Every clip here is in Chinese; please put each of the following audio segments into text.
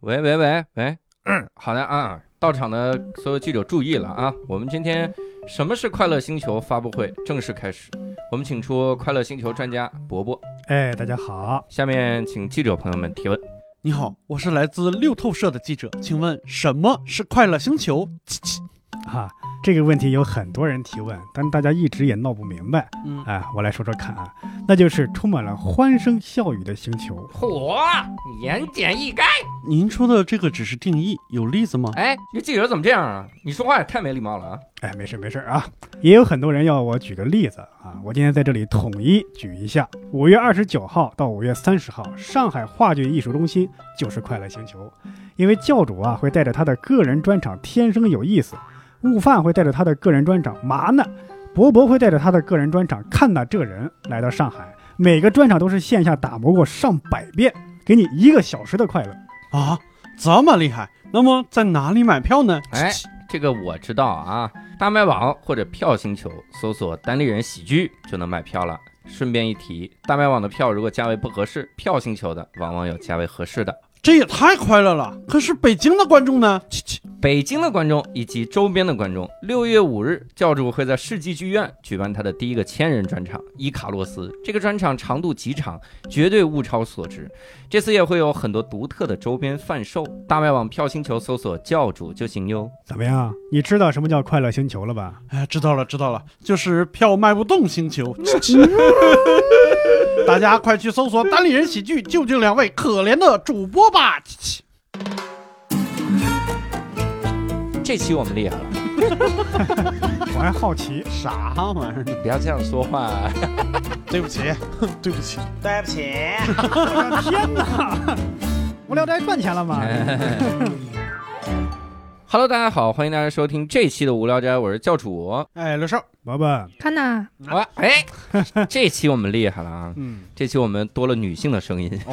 喂喂喂喂，嗯，好的啊，到场的所有记者注意了啊，我们今天什么是快乐星球发布会正式开始，我们请出快乐星球专家伯伯，哎，大家好，下面请记者朋友们提问。你好，我是来自六透社的记者，请问什么是快乐星球？哈、这个问题有很多人提问，但大家一直也闹不明白。嗯，哎，我来说说看啊，那就是充满了欢声笑语的星球。嚯，言简意赅。您说的这个只是定义，有例子吗？哎，这记者怎么这样啊？你说话也太没礼貌了啊！哎，没事没事啊，也有很多人要我举个例子啊，我今天在这里统一举一下。五月二十九号到五月三十号，上海话剧艺术中心就是快乐星球，因为教主啊会带着他的个人专场《天生有意思》，悟饭会带着他的个人专场《麻呢》，博博会带着他的个人专场《看呐这人》来到上海，每个专场都是线下打磨过上百遍，给你一个小时的快乐。啊，这么厉害？那么在哪里买票呢？哎，这个我知道啊，大麦网或者票星球搜索“单立人喜剧”就能买票了。顺便一提，大麦网的票如果价位不合适，票星球的往往有价位合适的。这也太快乐了！可是北京的观众呢？切切，北京的观众以及周边的观众，六月五日，教主会在世纪剧院举办他的第一个千人专场《伊卡洛斯》。这个专场长度极长，绝对物超所值。这次也会有很多独特的周边贩售，大麦网票星球搜索“教主”就行哟。怎么样？你知道什么叫快乐星球了吧？哎，知道了，知道了，就是票卖不动星球。大家快去搜索单立人喜剧，救救两位可怜的主播吧！这期我们厉害了，我还好奇，啥玩意儿？不要这样说话。对不起，对不起。对不起，我的天哪！无聊斋赚钱了吗？Hello，大家好，欢迎大家收听这期的无聊斋，我是教主。哎，刘少，伯伯，看呐，我哎，这期我们厉害了啊！嗯，这期我们多了女性的声音，哦，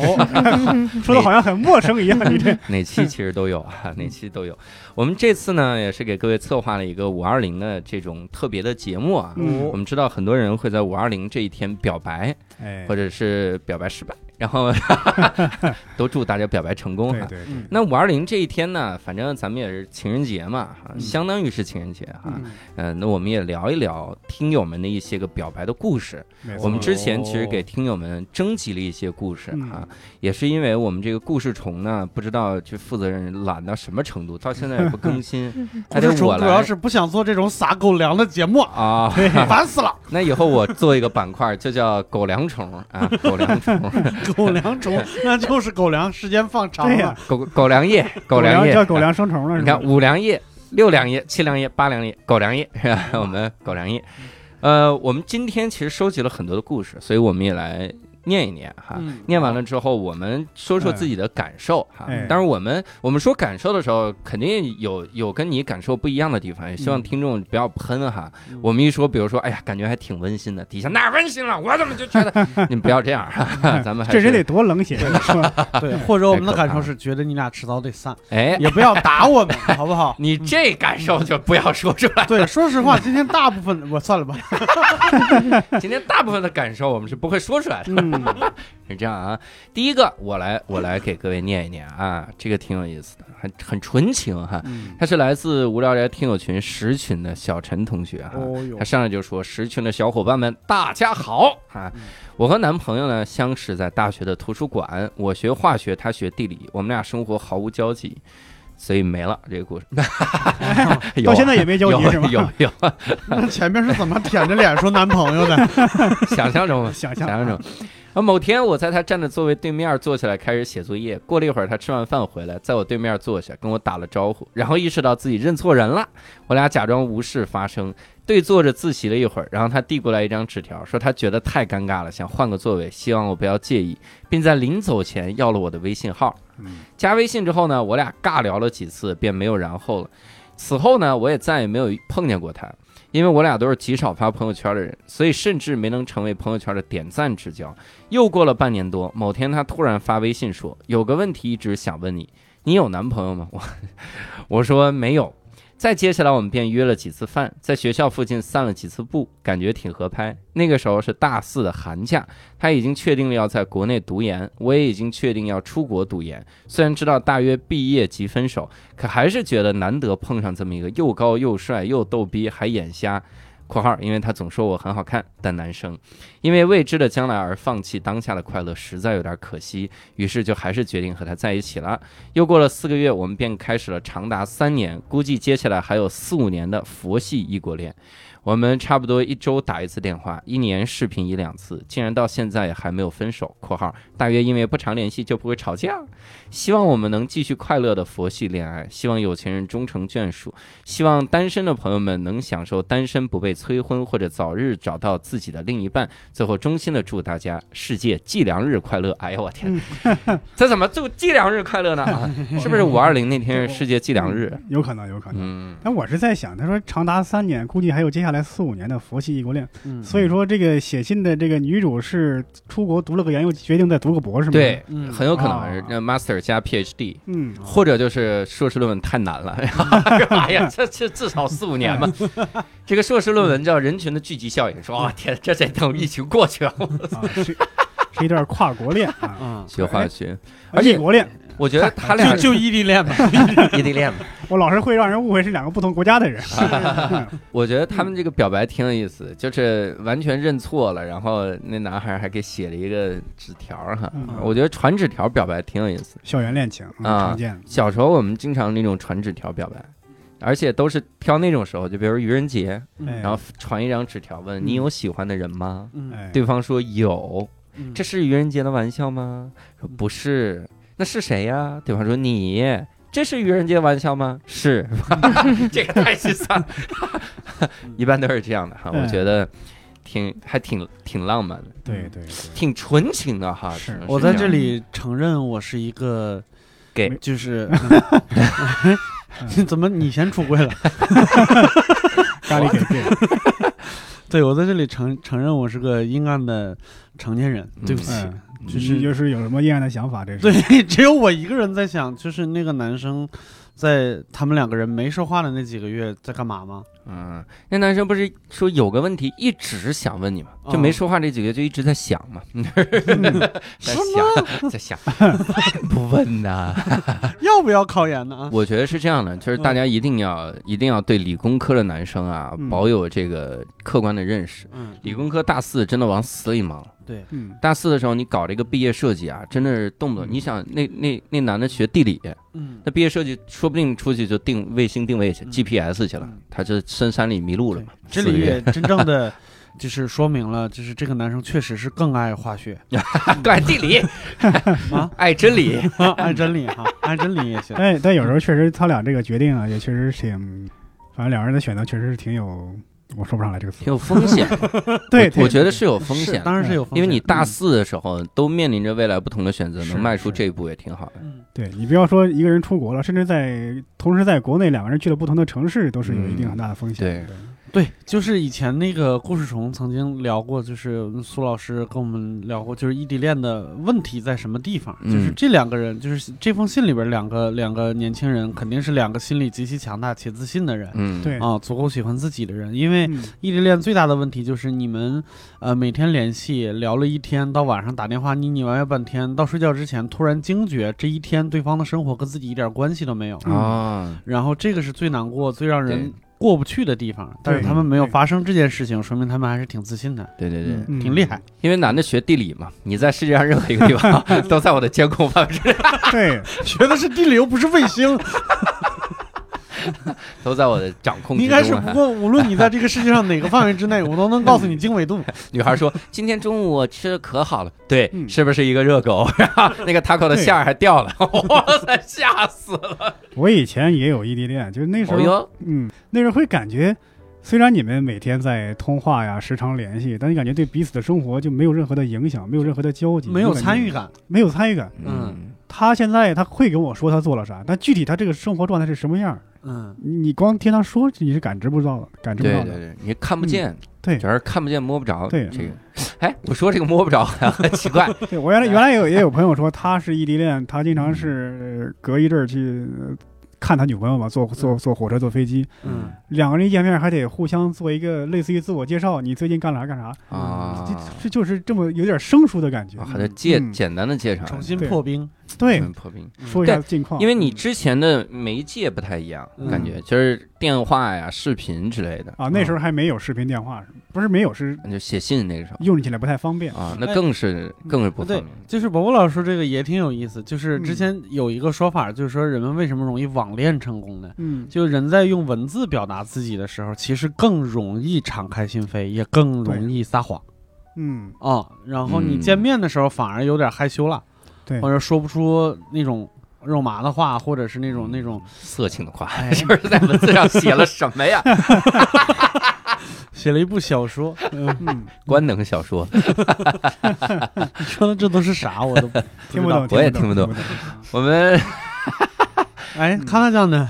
说的好像很陌生一样，你这。哪期其实都有啊，哪期都有。我们这次呢，也是给各位策划了一个五二零的这种特别的节目啊。嗯。我们知道很多人会在五二零这一天表白，哎。或者是表白失败，然后 都祝大家表白成功哈。对对对，那五二零这一天呢，反正咱们也是情人节嘛，哈，嗯相当于是情人节哈。嗯嗯、那我们也聊一聊听友们的一些个表白的故事。我们之前其实给听友们征集了一些故事嗯哈，也是因为我们这个故事虫呢，不知道这负责人懒到什么程度，到现在也不更新，还得不是主我来主要是不想做这种撒狗粮的节目，啊。烦死了。那以后我做一个板块，就叫狗粮虫啊，狗粮虫，狗粮虫，那就是狗粮，时间放长了。狗狗粮液，狗粮液叫狗粮生虫了，是吧你看五粮液、六粮液、七粮液、八粮液、狗粮液 是吧？我们狗粮液。呃，我们今天其实收集了很多的故事，所以我们也来念一念哈。嗯念完了之后，我们说说自己的感受哈哎。当然，我们我们说感受的时候，肯定有有跟你感受不一样的地方，也希望嗯听众不要喷哈。嗯我们一说，比如说，哎呀，感觉还挺温馨的，底下哪温馨了？我怎么就觉得 你们不要这样哈哈，咱们这人得多冷血，对，或者我们的感受是觉得你俩迟早得散，哎，也不要打我们，好不好？你这感受就不要说出来。对，说实话，今天大部分我算了吧。今天大部分的感受我们是不会说出来的。嗯，是这样啊，第一个我来我来给各位念一念啊，这个挺有意思的，很很纯情哈。嗯他是来自无聊斋听友群十群的小陈同学哈。哦哟他，上来就说：“十群的小伙伴们，大家好啊！嗯我和男朋友呢相识在大学的图书馆，我学化学，他学地理，我们俩生活毫无交集，所以没了这个故事。到现在也没交集有是吗？有有，那前面是怎么舔着脸说男朋友的？想象中想象想象中。啊，某天我在他站的座位对面坐下来开始写作业，过了一会儿，他吃完饭回来，在我对面坐下，跟我打了招呼，然后意识到自己认错人了，我俩假装无事发生，对坐着自习了一会儿，然后他递过来一张纸条，说他觉得太尴尬了，想换个座位，希望我不要介意，并在临走前要了我的微信号。加微信之后呢，我俩尬聊了几次，便没有然后了。此后呢，我也再也没有碰见过他，因为我俩都是极少发朋友圈的人，所以甚至没能成为朋友圈的点赞之交。又过了半年多，某天他突然发微信说：“有个问题一直想问你，你有男朋友吗？”我 我说没有。再接下来，我们便约了几次饭，在学校附近散了几次步，感觉挺合拍。那个时候是大四的寒假，他已经确定了要在国内读研，我也已经确定要出国读研。虽然知道大约毕业即分手，可还是觉得难得碰上这么一个又高又帅又逗逼还眼瞎。（括号因为他总说我很好看但男生），因为未知的将来而放弃当下的快乐，实在有点可惜。于是就还是决定和他在一起了。又过了四个月，我们便开始了长达三年，估计接下来还有四五年的佛系异国恋。我们差不多一周打一次电话，一年视频一两次，竟然到现在也还没有分手。（括号大约因为不常联系就不会吵架。）希望我们能继续快乐的佛系恋爱，希望有钱人终成眷属，希望单身的朋友们能享受单身不被催婚，或者早日找到自己的另一半。最后衷心的祝大家世界计量日快乐！哎呦，我天，这怎么祝计量日快乐呢？啊，是不是五二零那天是世界计量日？有可能，有可能。嗯，但我是在想，他说长达三年，估计还有接下来四五年的佛系异国恋，嗯所以说这个写信的这个女主是出国读了个研，又决定再读个博士吗？对，嗯很有可能啊是那 master 加 PhD。嗯，或者就是硕士论文太难了，哎呀，这这至少四五年吧。这个硕士论文叫人群的聚集效应，说啊天，这得等疫情过去了。啊，是是一段跨国恋啊，嗯，学化学，而且国恋，我觉得他俩就就异地恋吧，异地恋吧，我老是会让人误会是两个不同国家的人。我觉得他们这个表白挺有意思，就是完全认错了，然后那男孩还给写了一个纸条哈嗯。我觉得传纸条表白挺有意思。校园恋情嗯啊常见，小时候我们经常那种传纸条表白，而且都是挑那种时候，就比如愚人节，哎然后传一张纸条问你有喜欢的人吗？对方说有，嗯这是愚人节的玩笑吗？说不是，那是谁呀？对方说你，这是愚人节玩笑吗？是，这个太心酸了，一般都是这样的哈，嗯我觉得挺还挺挺浪漫的，对对对，挺纯情的哈。我在这里承认我是一个给就是怎么你先出柜了？咖喱给给，对我在这里承承认我是个阴暗的成年人，对不起。嗯，就就是是就是有什么阴暗的想法？这是对，只有我一个人在想，就是那个男生在他们两个人没说话的那几个月在干嘛吗？嗯，那男生不是说有个问题一直想问你吗？就没说话这几个月就一直在想嘛，在想 在想，不问呐。要不要考研呢？啊，我觉得是这样的，就是大家一定要、一定要对理工科的男生啊嗯保有这个客观的认识。嗯，理工科大四真的往死里忙。对，嗯大四的时候，你搞这个毕业设计啊，真的是动不动。嗯你想，那那那男的学地理，嗯，那毕业设计说不定出去就定卫星定位去、嗯 GPS 去了嗯，他就深山里迷路了嘛。这里也真正的就是说明了，就是这个男生确实是更爱化学 更爱地理，啊，爱真理。爱真理哈，爱真理也行。但但有时候确实他俩这个决定啊，也确实挺，反正两个人的选择确实是挺有，我说不上来这个词挺。有风险，对，我我觉得是是有风险，当然是有风险，因为你大四的时候都面临着未来不同的选择，是能迈出这一步也挺好的。嗯对你不要说一个人出国了，甚至在同时在国内两个人去了不同的城市，都是有一定很大的风险。对对，就是以前那个故事虫曾经聊过，就是苏老师跟我们聊过，就是异地恋的问题在什么地方？嗯就是这两个人，就是这封信里边两个两个年轻人，肯定是两个心理极其强大且自信的人。嗯，对啊，足够喜欢自己的人，因为嗯异地恋最大的问题就是你们，呃，每天联系聊了一天，到晚上打电话腻腻歪歪半天，到睡觉之前突然惊觉这一天对方的生活跟自己一点关系都没有，啊，然后这个是最难过、最让人对过不去的地方。但是他们没有发生这件事情，说明他们还是挺自信的，对对对，嗯挺厉害。因为男的学地理嘛，你在世界上任何一个地方 都在我的监控范围之内，对，学的是地理，又不是卫星。都在我的掌控之中啊。应该是不过，无论你在这个世界上哪个范围之内，我都能告诉你经纬度。女孩说：“今天中午我吃的可好了，对，嗯是不是一个热狗？然后那个 taco 的馅儿还掉了，哇塞，吓死了！我以前也有异地恋，就是那时候，哦，嗯，那时候会感觉，虽然你们每天在通话呀、时常联系，但你感觉对彼此的生活就没有任何的影响，没有任何的交集，没有参与，感，没有参与感。嗯他现在他会跟我说他做了啥，但具体他这个生活状态是什么样，嗯，你你光听他说你是感知不到的，感知不到的。对对对，你看不见，对。主要是看不见摸不着。对。这个，哎，我说这个摸不着 很奇怪，对我原来原来有也有朋友说他是异地恋，他经常是隔一阵儿去呃看他女朋友嘛，坐坐坐火车坐飞机，嗯，两个人一见面还得互相做一个类似于自我介绍，你最近干啥干啥，啊，这这就是这么有点生疏的感觉，还得介嗯。简单的介绍，重新对。破冰，对。嗯破冰。说一下近况，因为你之前的媒介不太一样，嗯。感觉就是电话呀、视频之类的。啊那时候还没有视频电话，不是没有是就写信那个时候。用起来不太方便，啊，那更是更是不方对便。就是伯伯老师这个也挺有意思，就是嗯。之前有一个说法，就是说人们为什么容易网恋成功呢？嗯。就人在用文字表达自己的时候，其实更容易敞开心扉，也更容易撒谎。嗯啊、然后你嗯。见面的时候反而有点害羞了，对。或者说不出那种肉麻的话，或者是那种那种色情的话，哎。就是在文字上写了什么呀？写了一部小说，嗯。官能小说，你说的这都是啥？我都 听不懂，我也听听不懂懂，我们哎，看他讲的，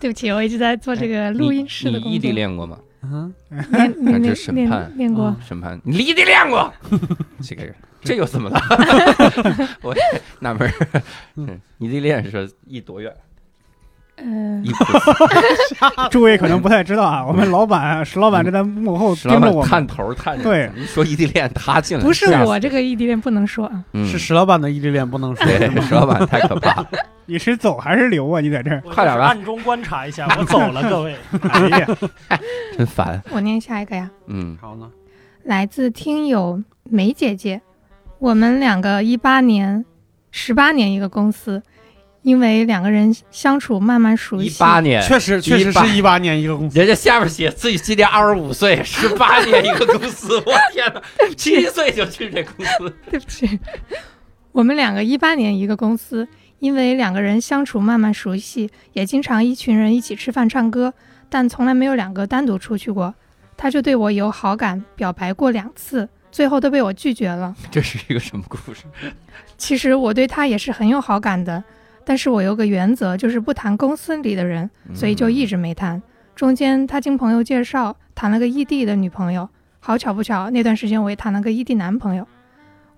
对不起，我一直在做这个录音室的工作。你异地恋过吗？嗯，练练这练审判练练过嗯，审判，你离地恋过？这个人，这又怎么了？我也纳闷儿，嗯异地恋是一多远？呃异，普斯 诸位可能不太知道啊，我们老板石老板正在幕后盯着我们，探头探着，对，一说异地恋，他进来不是我这个异地恋不能说啊，嗯是石老板的异地恋不能说，对，石老板太可怕了。你是走还是留啊？你在这儿，快点吧暗中观察一下，我走了，各位。哎呀，真烦。我念下一个呀。嗯，好呢，来自听友梅姐姐，我们两个一八年、十八年一个公司，因为两个人相处慢慢熟悉。一悉，八年，确实确实18是一八年一个公司，人家下面写自己今年二十五岁，十八年一个公司，我天哪，七岁就去这公司，对不起，我们两个一八年一个公司，因为两个人相处慢慢熟悉，也经常一群人一起吃饭唱歌，但从来没有两个单独出去过。他就对我有好感，表白过两次，最后都被我拒绝了。这是一个什么故事？其实我对他也是很有好感的，但是我有个原则，就是不谈公司里的人，所以就一直没谈。中间他经朋友介绍谈了个异地的女朋友，好巧不巧，那段时间我也谈了个异地男朋友。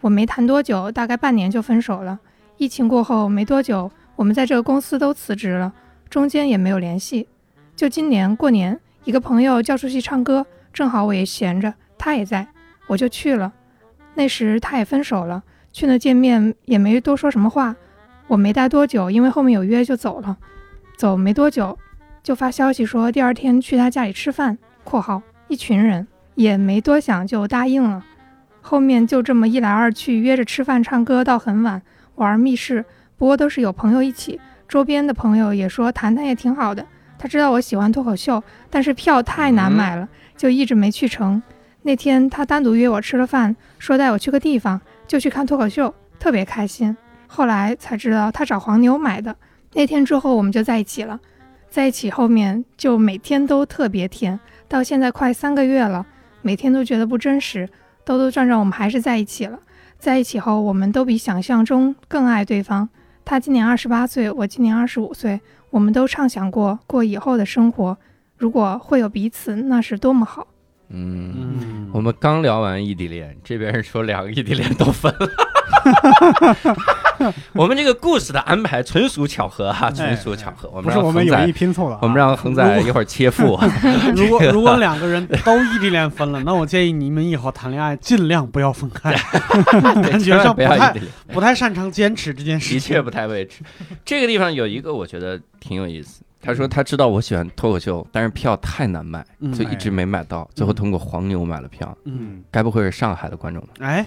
我没谈多久，大概半年就分手了。疫情过后没多久，我们在这个公司都辞职了，中间也没有联系。就今年过年，一个朋友叫出去唱歌，正好我也闲着，他也在，我就去了。那时他也分手了，去那见面也没多说什么话。我没待多久，因为后面有约就走了。走没多久，就发消息说第二天去他家里吃饭（括号一群人），也没多想就答应了。后面就这么一来二去，约着吃饭、唱歌到很晚，玩密室。不过都是有朋友一起，周边的朋友也说谈谈也挺好的。他知道我喜欢脱口秀，但是票太难买了，就一直没去成。那天他单独约我吃了饭，说带我去个地方，就去看脱口秀，特别开心。后来才知道他找黄牛买的。那天之后我们就在一起了，在一起后面就每天都特别甜，到现在快三个月了，每天都觉得不真实。兜兜转转，我们还是在一起了。在一起后，我们都比想象中更爱对方。他今年二十八岁，我今年二十五岁，我们都畅想过过以后的生活。如果会有彼此，那是多么好。嗯，我们刚聊完异地恋，这边人说两个异地恋都分了。我们这个故事的安排纯属巧合哈，纯属巧合。我们不是我们有意拼凑的啊，我们让恒仔一会儿切腹。如果如果两个人都异地恋分了，那我建议你们以后谈恋爱尽量不要分开，感觉上不不太不太擅长坚持这件事情。的确不太维持。这个地方有一个我觉得挺有意思。他说他知道我喜欢脱口秀，但是票太难买，嗯就一直没买到，最后通过黄牛买了票。嗯，该不会是上海的观众吧？哎，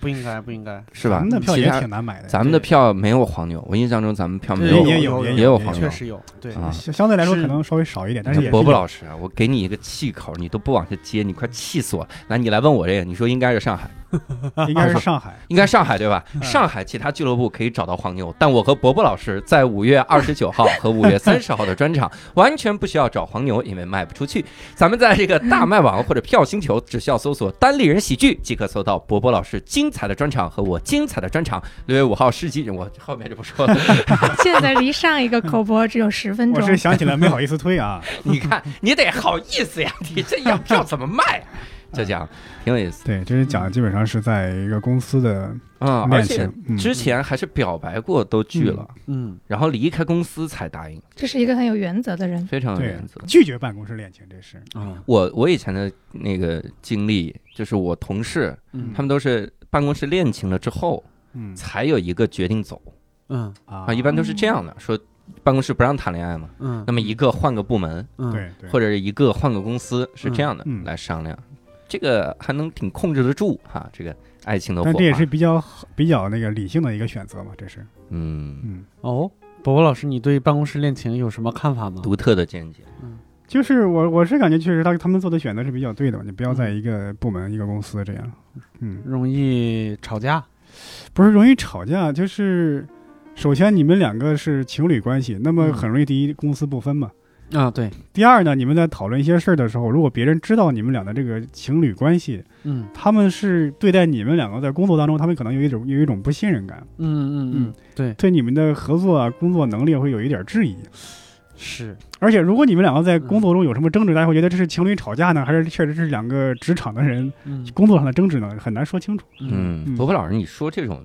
不应该，不应该，是吧？咱们的票也其他挺难买的，咱们的票没有黄牛，我印象中咱们票没有也有有也有黄牛确实有，对，啊。相相对来说可能稍微少一点，但是也伯伯老师啊，我给你一个气口，你都不往下接，你快气死我！来，你来问我这个，你说应该是上海，应该是上海，应该上海对吧？嗯上海其他俱乐部可以找到黄牛，但我和伯伯老师在五月二十九号 和五月三十号的专场完全不需要找黄牛，因为卖不出去。咱们在这个大麦网或者票星球，只需要搜索“单立人喜剧”即可搜到伯伯老师精彩的专场和我精彩的专场。六月五号世纪，我后面就不说了。现在离上一个口播只有十分钟我是。想起来没好意思推啊，你看，你得好意思呀！你这样票怎么卖啊？就讲挺有意思。对，这是讲的基本上是在一个公司的嗯，而且之前还是表白过都拒了，嗯然后离开公司才答应，这是一个很有原则的人。非常有原则。拒绝办公室恋情，这是啊我我以前的那个经历，就是我同事嗯。他们都是办公室恋情了之后，嗯。才有一个决定走嗯。啊。啊，一般都是这样的，说办公室不让谈恋爱嘛，嗯。那么一个换个部门，嗯。对对，或者是一个换个公司，是这样的来商量，这个还能挺控制得住哈，这个爱情的火花。但这也是比较比较那个理性的一个选择嘛，这是嗯嗯，哦，伯伯老师，你对办公室恋情有什么看法吗？独特的见解。嗯就是我我是感觉确实他他们做的选择是比较对的，你不要在一个部门一个公司这样，嗯，容易吵架。不是容易吵架，就是首先你们两个是情侣关系，那么嗯很容易第一公私不分嘛。啊，对，第二呢，你们在讨论一些事儿的时候，如果别人知道你们俩的这个情侣关系，嗯。他们是对待你们两个在工作当中，他们可能有一种有一种不信任感，嗯嗯嗯，对，对你们的合作啊、工作能力会有一点质疑。是，而且，如果你们两个在工作中有什么争执，大家会觉得这是情侣吵架呢，还是确实是两个职场的人嗯。工作上的争执呢？很难说清楚。嗯，嗯伯伯老师，你说这种，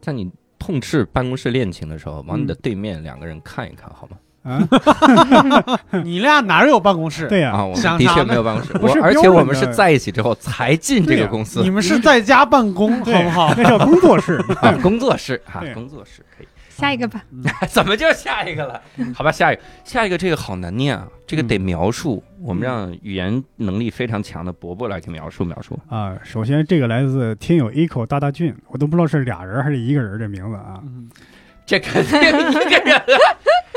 在你痛斥办公室恋情的时候，往你的对面两个人看一看好吗？啊，你俩哪儿有办公室？对呀、啊，我们的确没有办公室，不是我而且我们是在一起之后才进这个公司你们是在家办公，好不好？那叫工作室。啊，工作室哈对，工作室可以。下一个吧，怎么就下一个了？好吧，下一个，下一个这个好难念啊，这个得描述。我们让语言能力非常强的伯伯来给描述描述。啊，首先这个来自听友 Echo 大大俊，我都不知道是俩人还是一个人这名字啊。嗯这肯定一个人，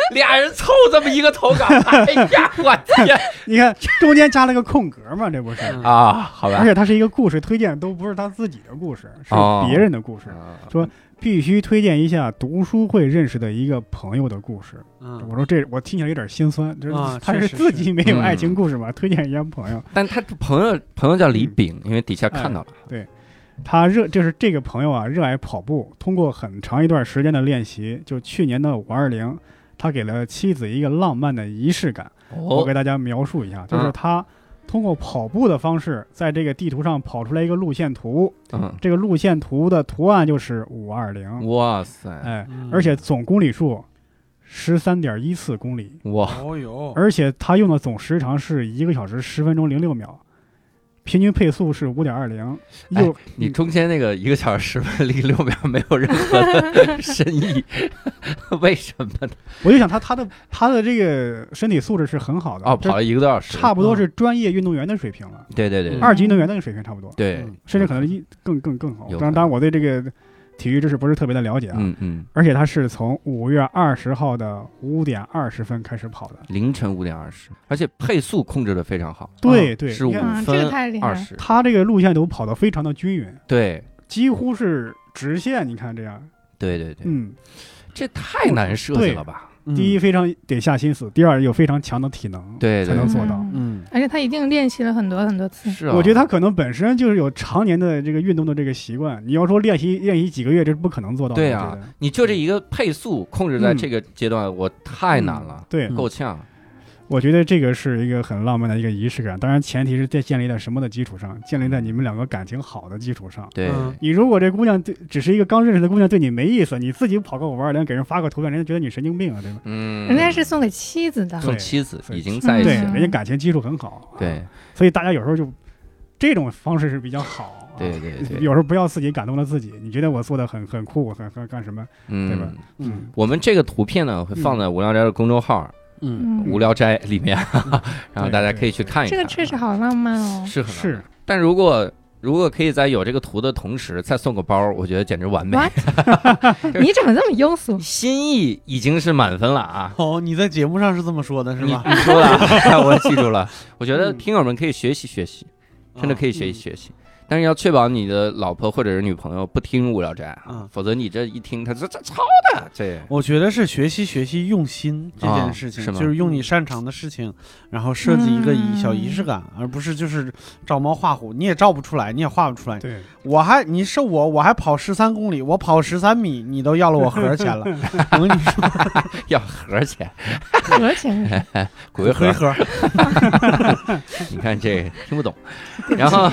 俩人凑这么一个投稿，哎呀，我天 你看中间加了个空格嘛，这不是？嗯啊！好吧而，且它是一个故事推荐，都不是他自己的故事，是哦别人的故事。啊说必须推荐一下读书会认识的一个朋友的故事。嗯我说这我听起来有点心酸，就是啊他是自己没有嗯爱情故事嘛，推荐一下朋友。但他朋友朋友叫李炳，因为底下看到了，对他热就是这个朋友啊，热爱跑步，通过很长一段时间的练习，就去年的五二零，他给了妻子一个浪漫的仪式感。我哦给大家描述一下，就是嗯。他通过跑步的方式，在这个地图上跑出来一个路线图，嗯，这个路线图的图案就是五二零，哇塞，哎，嗯。而且总公里数十三点一四公里，哇，哦哟，而且他用的总时长是一个小时十分钟零六秒，平均配速是五点二零，又你中间那个一个小时十分零六秒没有任何的 深意，为什么呢？我就想他他的他的这个身体素质是很好的哦，这跑了一个多小时，差不多是专业运动员的水平了，对对对。对二级运动员的水平差不多，对，甚至可能一更更更好。当然，当然我对这个体育知识不是特别的了解啊，嗯嗯，而且他是从五月二十号的五点二十分开始跑的。凌晨五点二十，而且配速控制的非常好，对对，是五分太厉害了。二十，他这个路线都跑得非常的均匀，对几乎是直线。你看这样，对对对，嗯，这太难设计了吧？嗯第一非常得下心思，第二有非常强的体能，对对才能做到。嗯嗯而且他一定练习了很多很多次。是啊，我觉得他可能本身就是有常年的这个运动的这个习惯。你要说练习练习几个月，这是不可能做到的。对啊你就这一个配速控制在嗯这个阶段，我太难了，对，嗯够呛。我觉得这个是一个很浪漫的一个仪式感。当然，前提是在建立在什么的基础上？建立在你们两个感情好的基础上。对，嗯你如果这姑娘对只是一个刚认识的姑娘，对你没意思，你自己跑个五二零给人发个图片，人家觉得你神经病啊，对吧？嗯，人家是送给妻子的，送对妻子，已经在一，起了，人家感情基础很好。对啊，所以大家有时候就这种方式是比较好。啊对对对，有时候不要自己感动了自己，你觉得我做的很很酷，很很干什么？对吧嗯，嗯我们这个图片呢会放在无聊斋的公众号嗯嗯，“无聊斋”里面，然后大家可以去看一看。这个确实好浪漫哦。是很是难，但如果如果可以在有这个图的同时再送个包，我觉得简直完美。What？你怎么这么庸俗？心意已经是满分了啊！哦，你在节目上是这么说的，是吗？你你说了，我记住了。我觉得嗯听友们可以学习学习，真的可以学习学习。但是要确保你的老婆或者是女朋友不听无聊斋啊嗯，否则你这一听，他这这抄的，这我觉得是学习学习用心这件事情，就是用你擅长的事情，然后设计一个仪嗯小仪式感，而不是就是照猫画虎，你也照不出来，你也画不出来。对，我还你是我，我还跑十三公里，我跑十三米，你都要了我盒钱了。我跟你说，要盒钱，盒回，盒，你看这听不懂。然后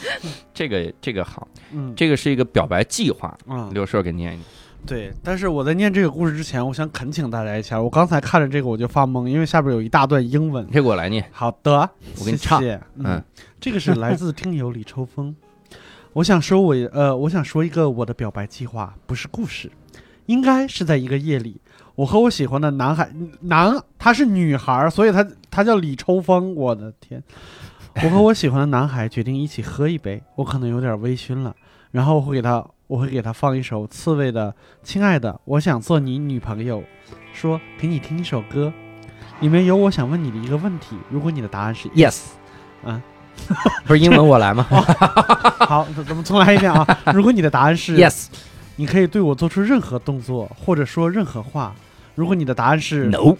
这个这个好，嗯这个是一个表白计划，啊，刘硕给念一念。对。但是我在念这个故事之前，我想恳请大家一下，我刚才看着这个我就发懵，因为下边有一大段英文。这个我来念，好的，我给你唱谢谢嗯嗯，这个是来自听友李抽风。我想说我呃，我想说一个我的表白计划，不是故事，应该是在一个夜里，我和我喜欢的男孩男，她是女孩，所以她她叫李抽风。我的天，我和我喜欢的男孩决定一起喝一杯，我可能有点微醺了，然后我会给他我会给他放一首刺猬的《亲爱的，我想做你女朋友》，说给你听一首歌，里面有我想问你的一个问题，如果你的答案是 Yes，啊，不是英文我来吗 好，咱们重来一遍啊！如果你的答案是？Yes，你可以对我做出任何动作或者说任何话。如果你的答案是 No，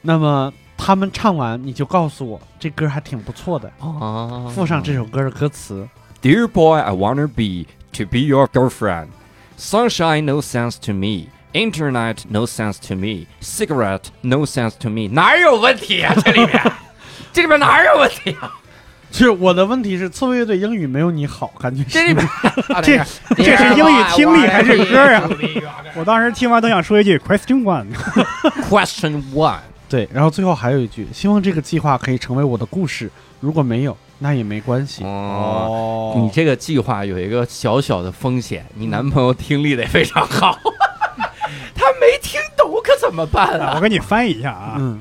那么他们唱完你就告诉我这歌还挺不错的，哦附上这首歌的歌词。Dear boy, I wanna be to be your girlfriend. Sunshine no sense to me. Internet no sense to me. Cigarette no sense to me. 哪有问题啊？这里面，这里面哪有问题啊？就是我的问题是，刺猬乐队英语没有你好，感觉是这里面，这这是英语听力还是歌啊？我当时听完都想说一句 Question One。Question one，对。然后最后还有一句，希望这个计划可以成为我的故事。如果没有，那也没关系。哦，你这个计划有一个小小的风险，你男朋友听力得非常好，他没听懂可怎么办啊，啊我？给你翻译一下啊嗯，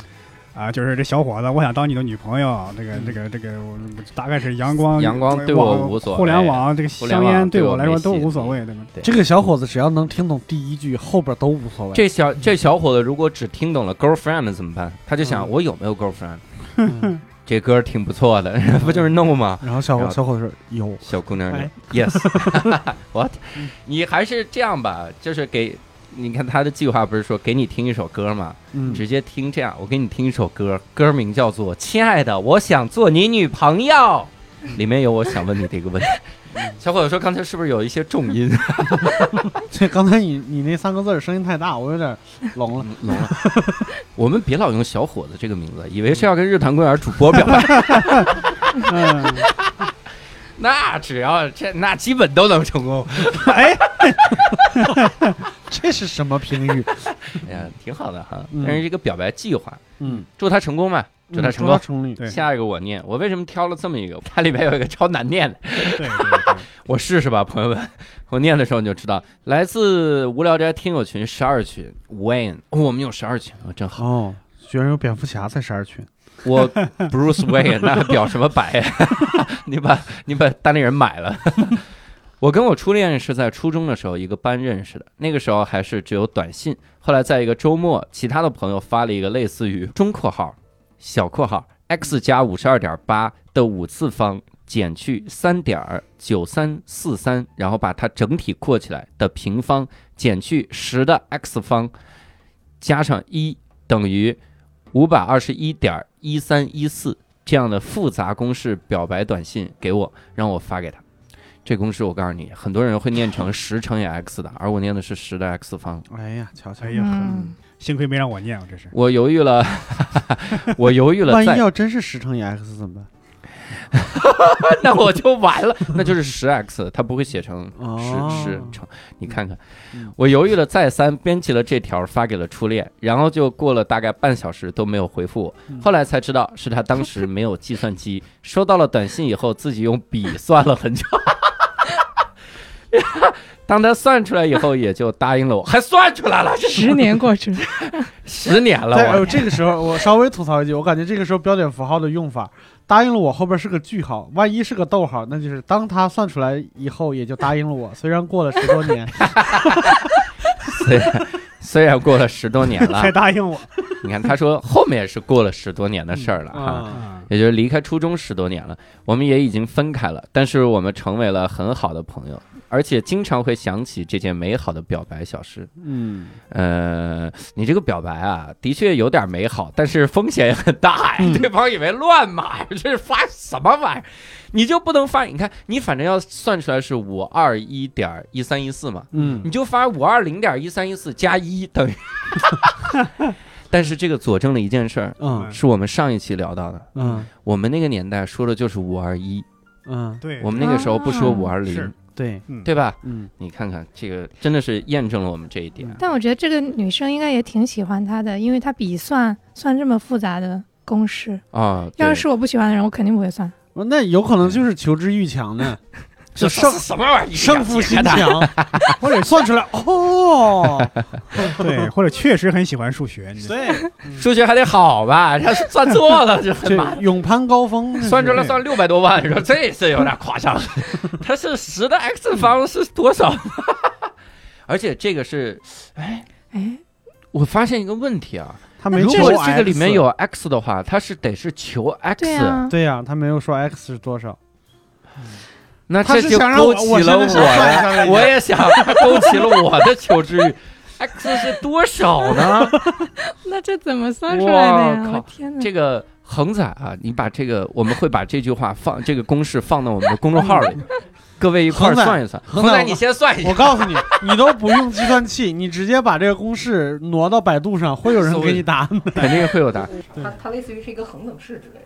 啊，就是这小伙子，我想当你的女朋友，这个这个这个，我大概是阳光阳光对我无所谓互联网这个互联网香烟对我来说都无所谓，对吗？这个小伙子只要能听懂第一句，后边都无所谓。这小这小伙子如果只听懂了 girlfriend 怎么办？他就想嗯我有没有 girlfriend？嗯 这歌挺不错的，不就是 no 吗？然后小伙然后小伙子说有，小姑娘哎，yes，what？你还是这样吧，就是给你看他的计划不是说给你听一首歌吗？嗯，直接听这样，我给你听一首歌，歌名叫做《亲爱的，我想做你女朋友》，里面有我想问你的一个问题。小伙子说刚才是不是有一些重音？这刚才你你那三个字声音太大，我有点聋了。聋了。我们别老用小伙子这个名字，以为是要跟日坛公园主播表白。嗯，那只要这那基本都能成功。哎，这是什么评语？哎呀，挺好的哈。嗯但是这个表白计划，嗯，祝他成功吧，祝他成功。下一个我念，我为什么挑了这么一个？它里边有一个超难念的，对对对，我试试吧，朋友们。我念的时候你就知道，来自无聊斋听友群十二群，Wayne，、哦我们有十二群啊，真好。哦，居然有蝙蝠侠在十二群。我 Bruce Wayne，那还表什么白呀？你把你把单立人买了。我跟我初恋是在初中的时候一个班认识的，那个时候还是只有短信。后来在一个周末，其他的朋友发了一个类似于中括号、小括号 x 加五十二点八的五次方减去三点九三四三，然后把它整体括起来的平方减去十的 x 方加上一等于五百二十一点一三一四这样的复杂公式表白短信给我，让我发给他。这公式我告诉你，很多人会念成十乘以 x 的，而我念的是十的 x 方。哎呀，瞧瞧哎，呀，嗯，幸亏没让我念，我这是。我犹豫了，我犹豫了万一，要真是十乘以 x 怎么办？那我就完了，那就是十 x，它不会写成哦。十十乘。你看看。嗯，我犹豫了再三，编辑了这条发给了初恋，然后就过了大概半小时都没有回复。我。嗯。后来才知道是他当时没有计算机，收到了短信以后自己用笔算了很久。当他算出来以后，也就答应了我，还算出来了，这十年过去了，十年了，在呃这个时候，我稍微吐槽一句，我感觉这个时候标点符号的用法，答应了我后边是个句号，万一是个逗号，那就是当他算出来以后，也就答应了我。虽然过了十多年，虽然虽然过了十多年了才，答应我，你看，他说后面也是过了十多年的事儿了哈。也就是离开初中十多年了，我们也已经分开了，但是我们成为了很好的朋友，而且经常会想起这件美好的表白小事。嗯，呃，你这个表白啊，的确有点美好，但是风险也很大呀。嗯对方以为乱码，这是发什么玩意儿？你就不能发？你看，你反正要算出来是五二一点一三一四嘛，嗯你就发五二零点一三一四加一等于。但是这个佐证了一件事儿，嗯是我们上一期聊到的。嗯我们那个年代说的就是五二一，嗯，对，我们那个时候不说啊五二零是，对，嗯对吧？嗯你看看这个，真的是验证了我们这一点。但我觉得这个女生应该也挺喜欢他的，因为他笔算算这么复杂的公式。啊，对要是我不喜欢的人，我肯定不会算。那有可能就是求知欲强呢，这胜什么玩意儿？胜负心强，或者算出来 哦，对，或者确实很喜欢数学，你对，数学还得好吧？他算错了就很这麻烦。勇攀高峰，算出来算六百多万，你说这是有点夸张。它是十的 x 方是多少？而且这个是，哎哎，我发现一个问题啊，他没如果这个里面有 x 的话，它是得是求 x，对啊，对呀，他没有说 X 是多少，那这就勾起了我我也想勾起了我的求知欲。x 是多少呢？那这怎么算出来的呀？靠我天哪！这个恒仔啊，你把这个，我们会把这句话放这个公式放到我们的公众号里，各位一块儿算一算。恒仔恒仔，你先算一下。我告诉你，你都不用计算器，你直接把这个公式挪到百度上，会有人给你答案的。肯定会有答案，它它类似于是一个恒等式之类的。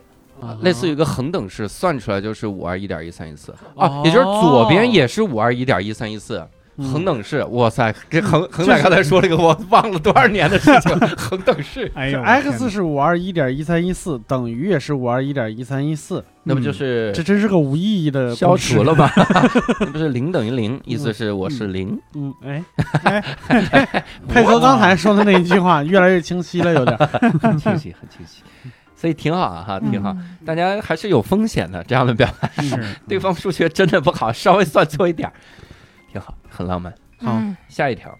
类似于一个恒等式，算出来就是五二一点一三一四啊哦，也就是左边也是五二一点一三一四。嗯恒等式，哇塞，这恒 恒仔刚才说了一个我忘了多少年的事情，恒等式，是哎呦 x 是五二一点一三一四，等于也是五二一点一三一四，那不就是这真是个无意义的消除了？吗？那不是零等于零，意思是我是零。嗯，哎，哎配合刚才说的那一句话，越来越清晰了，有点。很清晰，很清晰，所以挺好啊哈，挺好。嗯大家还是有风险的，这样的表达，是。对方数学真的不好，稍微算错一点儿，挺好，很浪漫。好。嗯。下一条，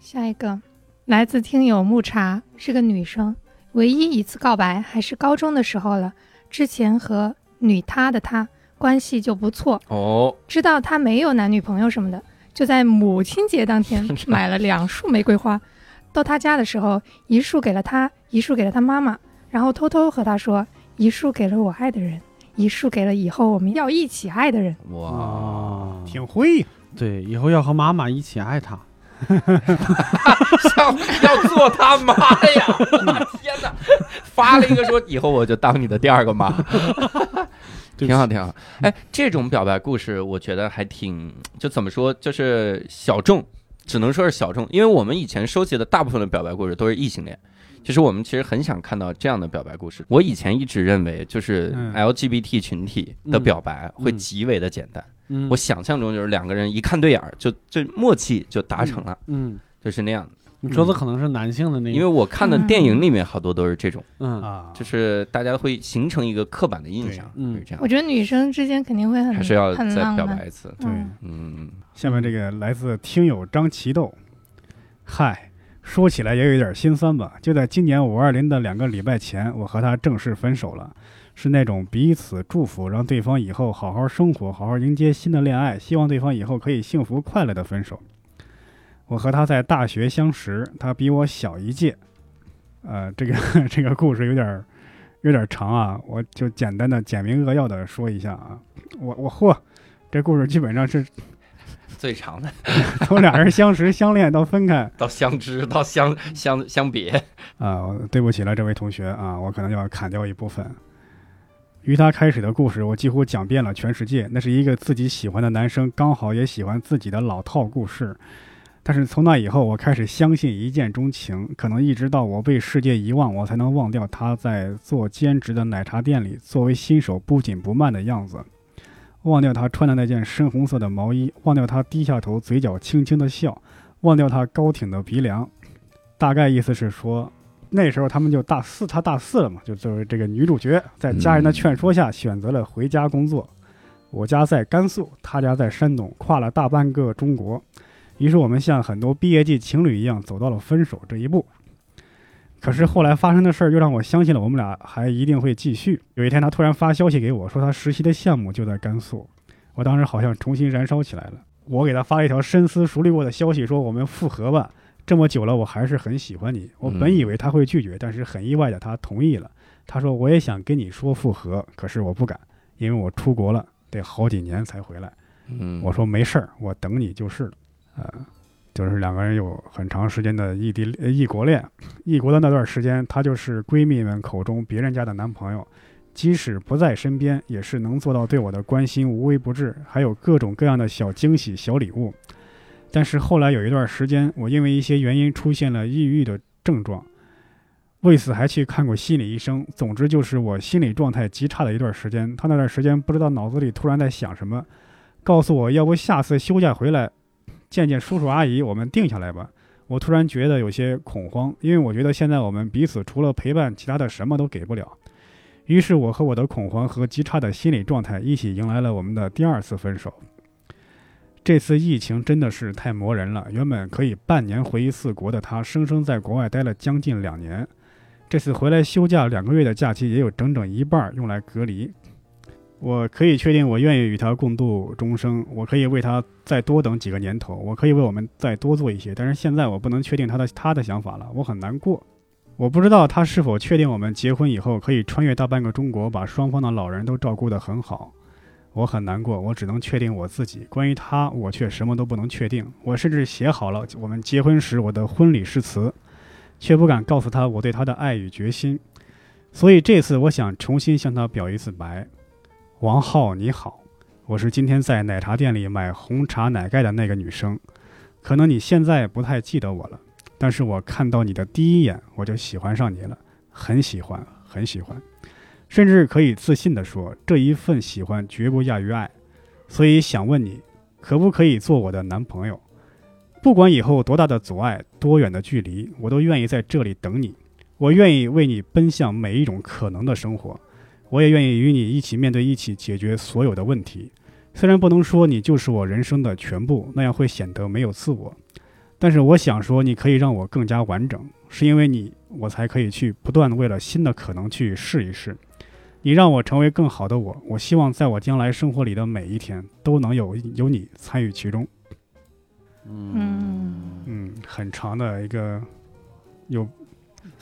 下一个。来自听友木茶，是个女生，唯一一次告白还是高中的时候了。之前和女他的他关系就不错，哦，知道他没有男女朋友什么的，就在母亲节当天 买了两束玫瑰花。到他家的时候，一束给了他，一束给了他妈妈，然后偷偷和他说，一束给了我爱的人，一束给了以后我们要一起爱的人。哇，哦，挺会呀，对，以后要和妈妈一起爱他。要 要做他妈呀！我天哪，发了一个说以后我就当你的第二个妈，挺好挺好。哎，这种表白故事我觉得还挺，就怎么说，就是小众，只能说是小众，因为我们以前收集的大部分的表白故事都是异性恋。其实我们其实很想看到这样的表白故事。我以前一直认为，就是嗯。LGBT 群体的表白会嗯极为的简单。嗯。我想象中就是两个人一看对眼儿，就这默契就达成了，嗯，就是那样。的。你说的可能是男性的那个，因为我看的电影里面好多都是这种，嗯。啊，就是大家会形成一个刻板的印象，嗯。是这样。我。觉得女生之间肯定会很还是要再表白一次。对。嗯嗯，下面这个来自听友张奇豆，嗨，说起来也有一点心酸吧。就在今年五二零的两个礼拜前，我和他正式分手了，是那种彼此祝福，让对方以后好好生活，好好迎接新的恋爱，希望对方以后可以幸福快乐的分手。我和他在大学相识，他比我小一届。呃，这个 这个故事有点有点长啊，我就简单的简明扼要的说一下啊。我我嚯，这故事基本上是最长的 从俩人相识、相恋到分开到相知到相相相别，啊，我对不起了，这位同学啊，我可能要砍掉一部分。于他开始的故事，我几乎讲遍了全世界。那是一个自己喜欢的男生，刚好也喜欢自己的老套故事。但是从那以后，我开始相信一见钟情，可能一直到我被世界遗忘，我才能忘掉他在做兼职的奶茶店里作为新手不紧不慢的样子，忘掉他穿的那件深红色的毛衣，忘掉他低下头嘴角轻轻的笑，忘掉他高挺的鼻梁。大概意思是说，那时候他们就大四，他大四了嘛，就作为这个女主角，在家人的劝说下选择了回家工作。我家在甘肃，他家在山东，跨了大半个中国。于是我们像很多毕业季情侣一样，走到了分手这一步。可是后来发生的事儿又让我相信了我们俩还一定会继续。有一天，他突然发消息给我说，他实习的项目就在甘肃。我当时好像重新燃烧起来了。我给他发了一条深思熟虑过的消息，说我们复合吧。这么久了，我还是很喜欢你。我本以为他会拒绝，但是很意外的，他同意了。他说我也想跟你说复合，可是我不敢，因为我出国了，得好几年才回来。嗯，我说没事儿，我等你就是了。呃，就是两个人有很长时间的异地异国恋，异国的那段时间，他就是闺蜜们口中别人家的男朋友，即使不在身边，也是能做到对我的关心无微不至，还有各种各样的小惊喜、小礼物。但是后来有一段时间，我因为一些原因出现了抑郁的症状，为此还去看过心理医生。总之就是我心理状态极差的一段时间。他那段时间不知道脑子里突然在想什么，告诉我要不下次休假回来见见叔叔阿姨，我们定下来吧。我突然觉得有些恐慌，因为我觉得现在我们彼此除了陪伴，其他的什么都给不了。于是我和我的恐慌和极差的心理状态一起迎来了我们的第二次分手。这次疫情真的是太磨人了。原本可以半年回一次国的他，生生在国外待了将近两年。这次回来休假两个月的假期，也有整整一半用来隔离。我可以确定，我愿意与他共度终生。我可以为他再多等几个年头，我可以为我们再多做一些。但是现在我不能确定他的他的想法了，我很难过。我不知道他是否确定我们结婚以后可以穿越大半个中国，把双方的老人都照顾得很好。我很难过，我只能确定我自己。关于他，我却什么都不能确定。我甚至写好了我们结婚时我的婚礼誓词，却不敢告诉他我对他的爱与决心。所以这次我想重新向他表一次白。王浩，你好，我是今天在奶茶店里买红茶奶盖的那个女生。可能你现在不太记得我了，但是我看到你的第一眼，我就喜欢上你了，很喜欢，很喜欢。甚至可以自信地说，这一份喜欢绝不亚于爱。所以想问你，可不可以做我的男朋友？不管以后多大的阻碍、多远的距离，我都愿意在这里等你。我愿意为你奔向每一种可能的生活，我也愿意与你一起面对、一起解决所有的问题。虽然不能说你就是我人生的全部，那样会显得没有自我。但是我想说，你可以让我更加完整，是因为你，我才可以去不断的为了新的可能去试一试。你让我成为更好的我，我希望在我将来生活里的每一天都能有有你参与其中。嗯，嗯，很长的一个有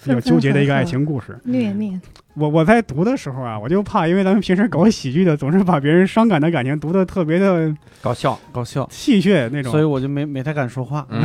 比较纠结的一个爱情故事。虐恋，我我在读的时候啊，我就怕，因为咱们平时搞喜剧的，总是把别人伤感的感情读的特别的搞笑。搞笑，戏谑那种。所以我就没没太敢说话。嗯，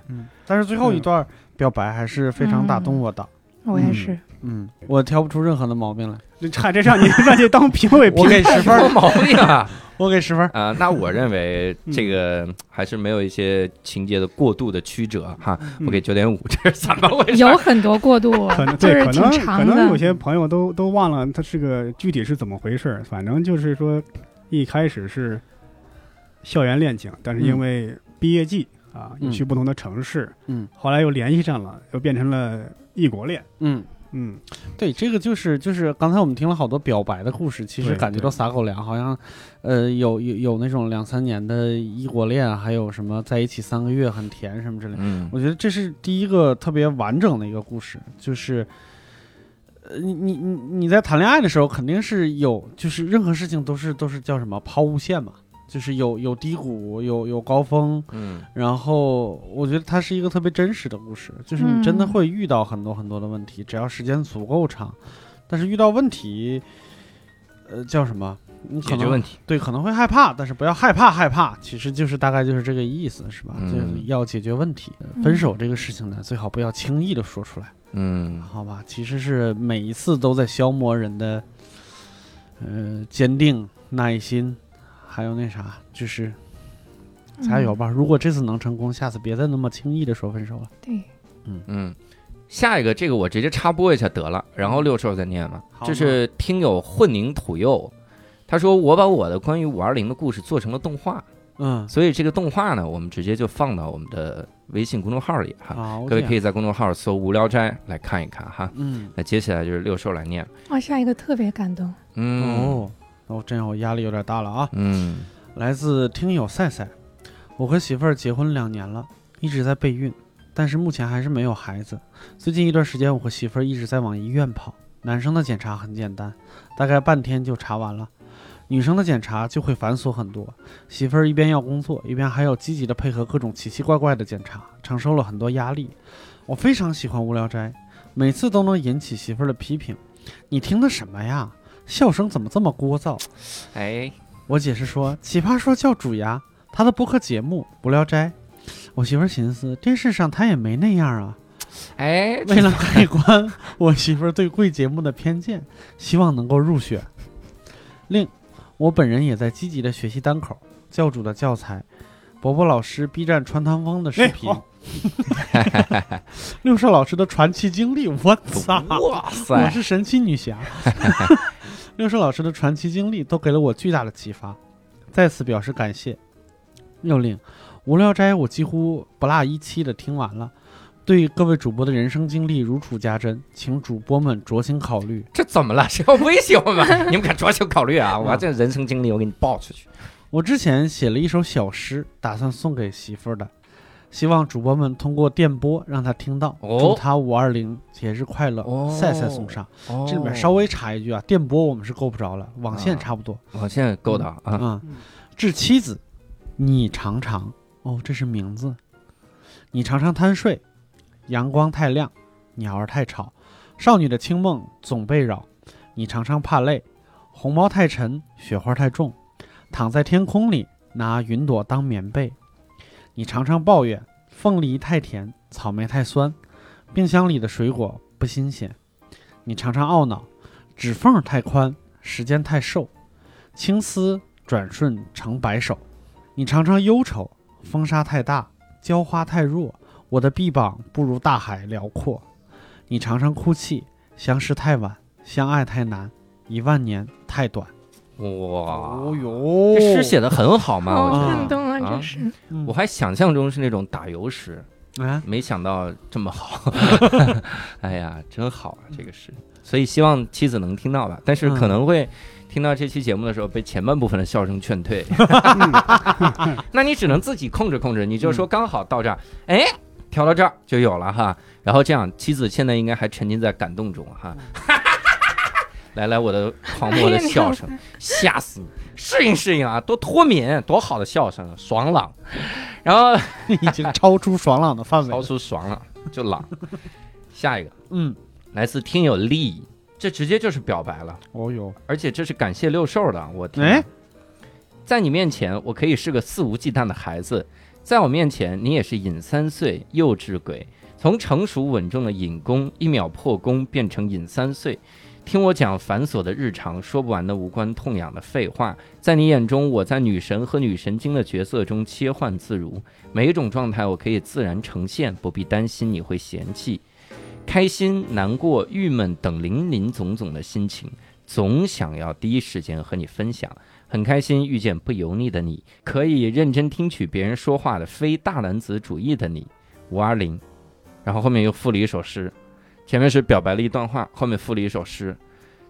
嗯，但是最后一段表白还是非常打动我的。我也是。嗯，我挑不出任何的毛病来，这差这让你让你当评委评我给十分儿，什毛病啊？我给十分儿。啊，那我认为这个还是没有一些情节的过度的曲折哈，嗯我给九点五，这是怎么回事？有很多过度，可能对，可能可能有。些朋友都都忘了它是个具体是怎么回事儿。反正就是说，一开始是校园恋情，但是因为毕业季啊，去不同的城市，嗯，后来又联系上了，又变成了异国恋。嗯，嗯，对，这个就是就是刚才我们听了好多表白的故事，其实感觉到撒狗粮，好像，呃，有有有那种两三年的异国恋，还有什么在一起三个月很甜什么之类的。嗯我觉得这是第一个特别完整的一个故事，就是，呃，你你你你在谈恋爱的时候，肯定是有，就是任何事情都是都是叫什么抛物线嘛，就是有有低谷，有有高峰，嗯然后我觉得它是一个特别真实的故事，就是你真的嗯会遇到很多很多的问题，只要时间足够长，但是遇到问题，呃，叫什么？你可能解决问题。对，可能会害怕，但是不要害怕害怕，其实就是大概就是这个意思，是吧？嗯就是要解决问题。分手这个事情呢，最好不要轻易的说出来，嗯好吧？其实是每一次都在消磨人的，呃，坚定、耐心，还有那啥，就是加油吧！如果这次能成功，下次别再那么轻易的说分手了。对，嗯嗯，下一个这个我直接插播一下得了，然后六兽再念嘛。好这是听友混凝土釉，他说我把我的关于五二零的故事做成了动画，嗯，所以这个动画呢，我们直接就放到我们的微信公众号里哈。好，各位可以，以在公众号搜“无聊斋”来看一看哈。嗯，那接下来就是六兽来念，哇，下一个特别感动，嗯哦，哦，真我压力有点大了啊。嗯来自听友赛赛，我和媳妇儿结婚两年了，一直在备孕，但是目前还是没有孩子。最近一段时间，我和媳妇儿一直在往医院跑。男生的检查很简单，大概半天就查完了；女生的检查就会繁琐很多。媳妇儿一边要工作，一边还要积极的配合各种奇奇怪怪的检查，承受了很多压力。我非常喜欢《无聊斋》，每次都能引起媳妇儿的批评：“你听的什么呀？笑声怎么这么聒噪？”哎，我解释说：“奇葩说教主呀，他的播客节目《无聊斋》。”我媳妇儿寻思，电视上他也没那样啊。哎，为了改观我媳妇儿对贵节目的偏见，希望能够入选。另，我本人也在积极的学习单口教主的教材，伯伯老师 B 站穿堂风的视频，六少老师的传奇经历。我操！哇塞，我是神奇女侠。六少老师的传奇经历都给了我巨大的启发，再次表示感谢。又令。无聊斋，我几乎不落一期的听完了。对各位主播的人生经历如数家珍，请主播们酌情考虑。这怎么了？是要威胁我们？你们敢酌情考虑啊！我这人生经历，我给你爆出去。我之前写了一首小诗，打算送给媳妇儿的，希望主播们通过电波让他听到，祝他五二零节日快乐。赛赛送上。这里面稍微插一句啊，电波我们是够不着了，网线差不多。网线够的啊。嗯，致妻子，你常常。哦，这是名字。你常常贪睡，阳光太亮，鸟儿太吵，少女的清梦总被扰。你常常怕累，红包太沉，雪花太重，躺在天空里拿云朵当棉被。你常常抱怨凤梨太甜，草莓太酸，冰箱里的水果不新鲜。你常常懊恼指缝太宽，时间太瘦，青丝转瞬成白首。你常常忧愁。风沙太大，浇花太弱，我的臂膀不如大海辽阔。你常常哭泣，相识太晚，相爱太难，一万年太短。哇，哦哟，这诗写的很好嘛，好我觉得感动啊！这是，我还想象中是那种打油诗，啊，没想到这么好。哎呀，真好啊，这个诗。所以希望妻子能听到吧，但是可能会。听到这期节目的时候，被前半部分的笑声劝退，那你只能自己控制控制，你就说刚好到这儿，哎，调到这儿就有了哈。然后这样，妻子现在应该还沉浸在感动中哈。来来，我的狂魔的 笑声，吓死你！适应适应啊，多脱敏，多好的笑声，爽朗。然后 已经超出爽朗的范围，超出爽朗就朗。下一个，嗯，来自听友利。这直接就是表白了，哦哟！而且这是感谢六兽的，我天！哎，在你面前，我可以是个肆无忌惮的孩子；在我面前，你也是隐三岁幼稚鬼。从成熟稳重的隐攻，一秒破功变成隐三岁，听我讲繁琐的日常，说不完的无关痛痒的废话。在你眼中，我在女神和女神经的角色中切换自如，每一种状态我可以自然呈现，不必担心你会嫌弃。开心、难过、郁闷等林林总总的心情，总想要第一时间和你分享。很开心遇见不油腻的你，可以认真听取别人说话的非大男子主义的你。五二零，然后后面又附了一首诗，前面是表白了一段话，后面附了一首诗。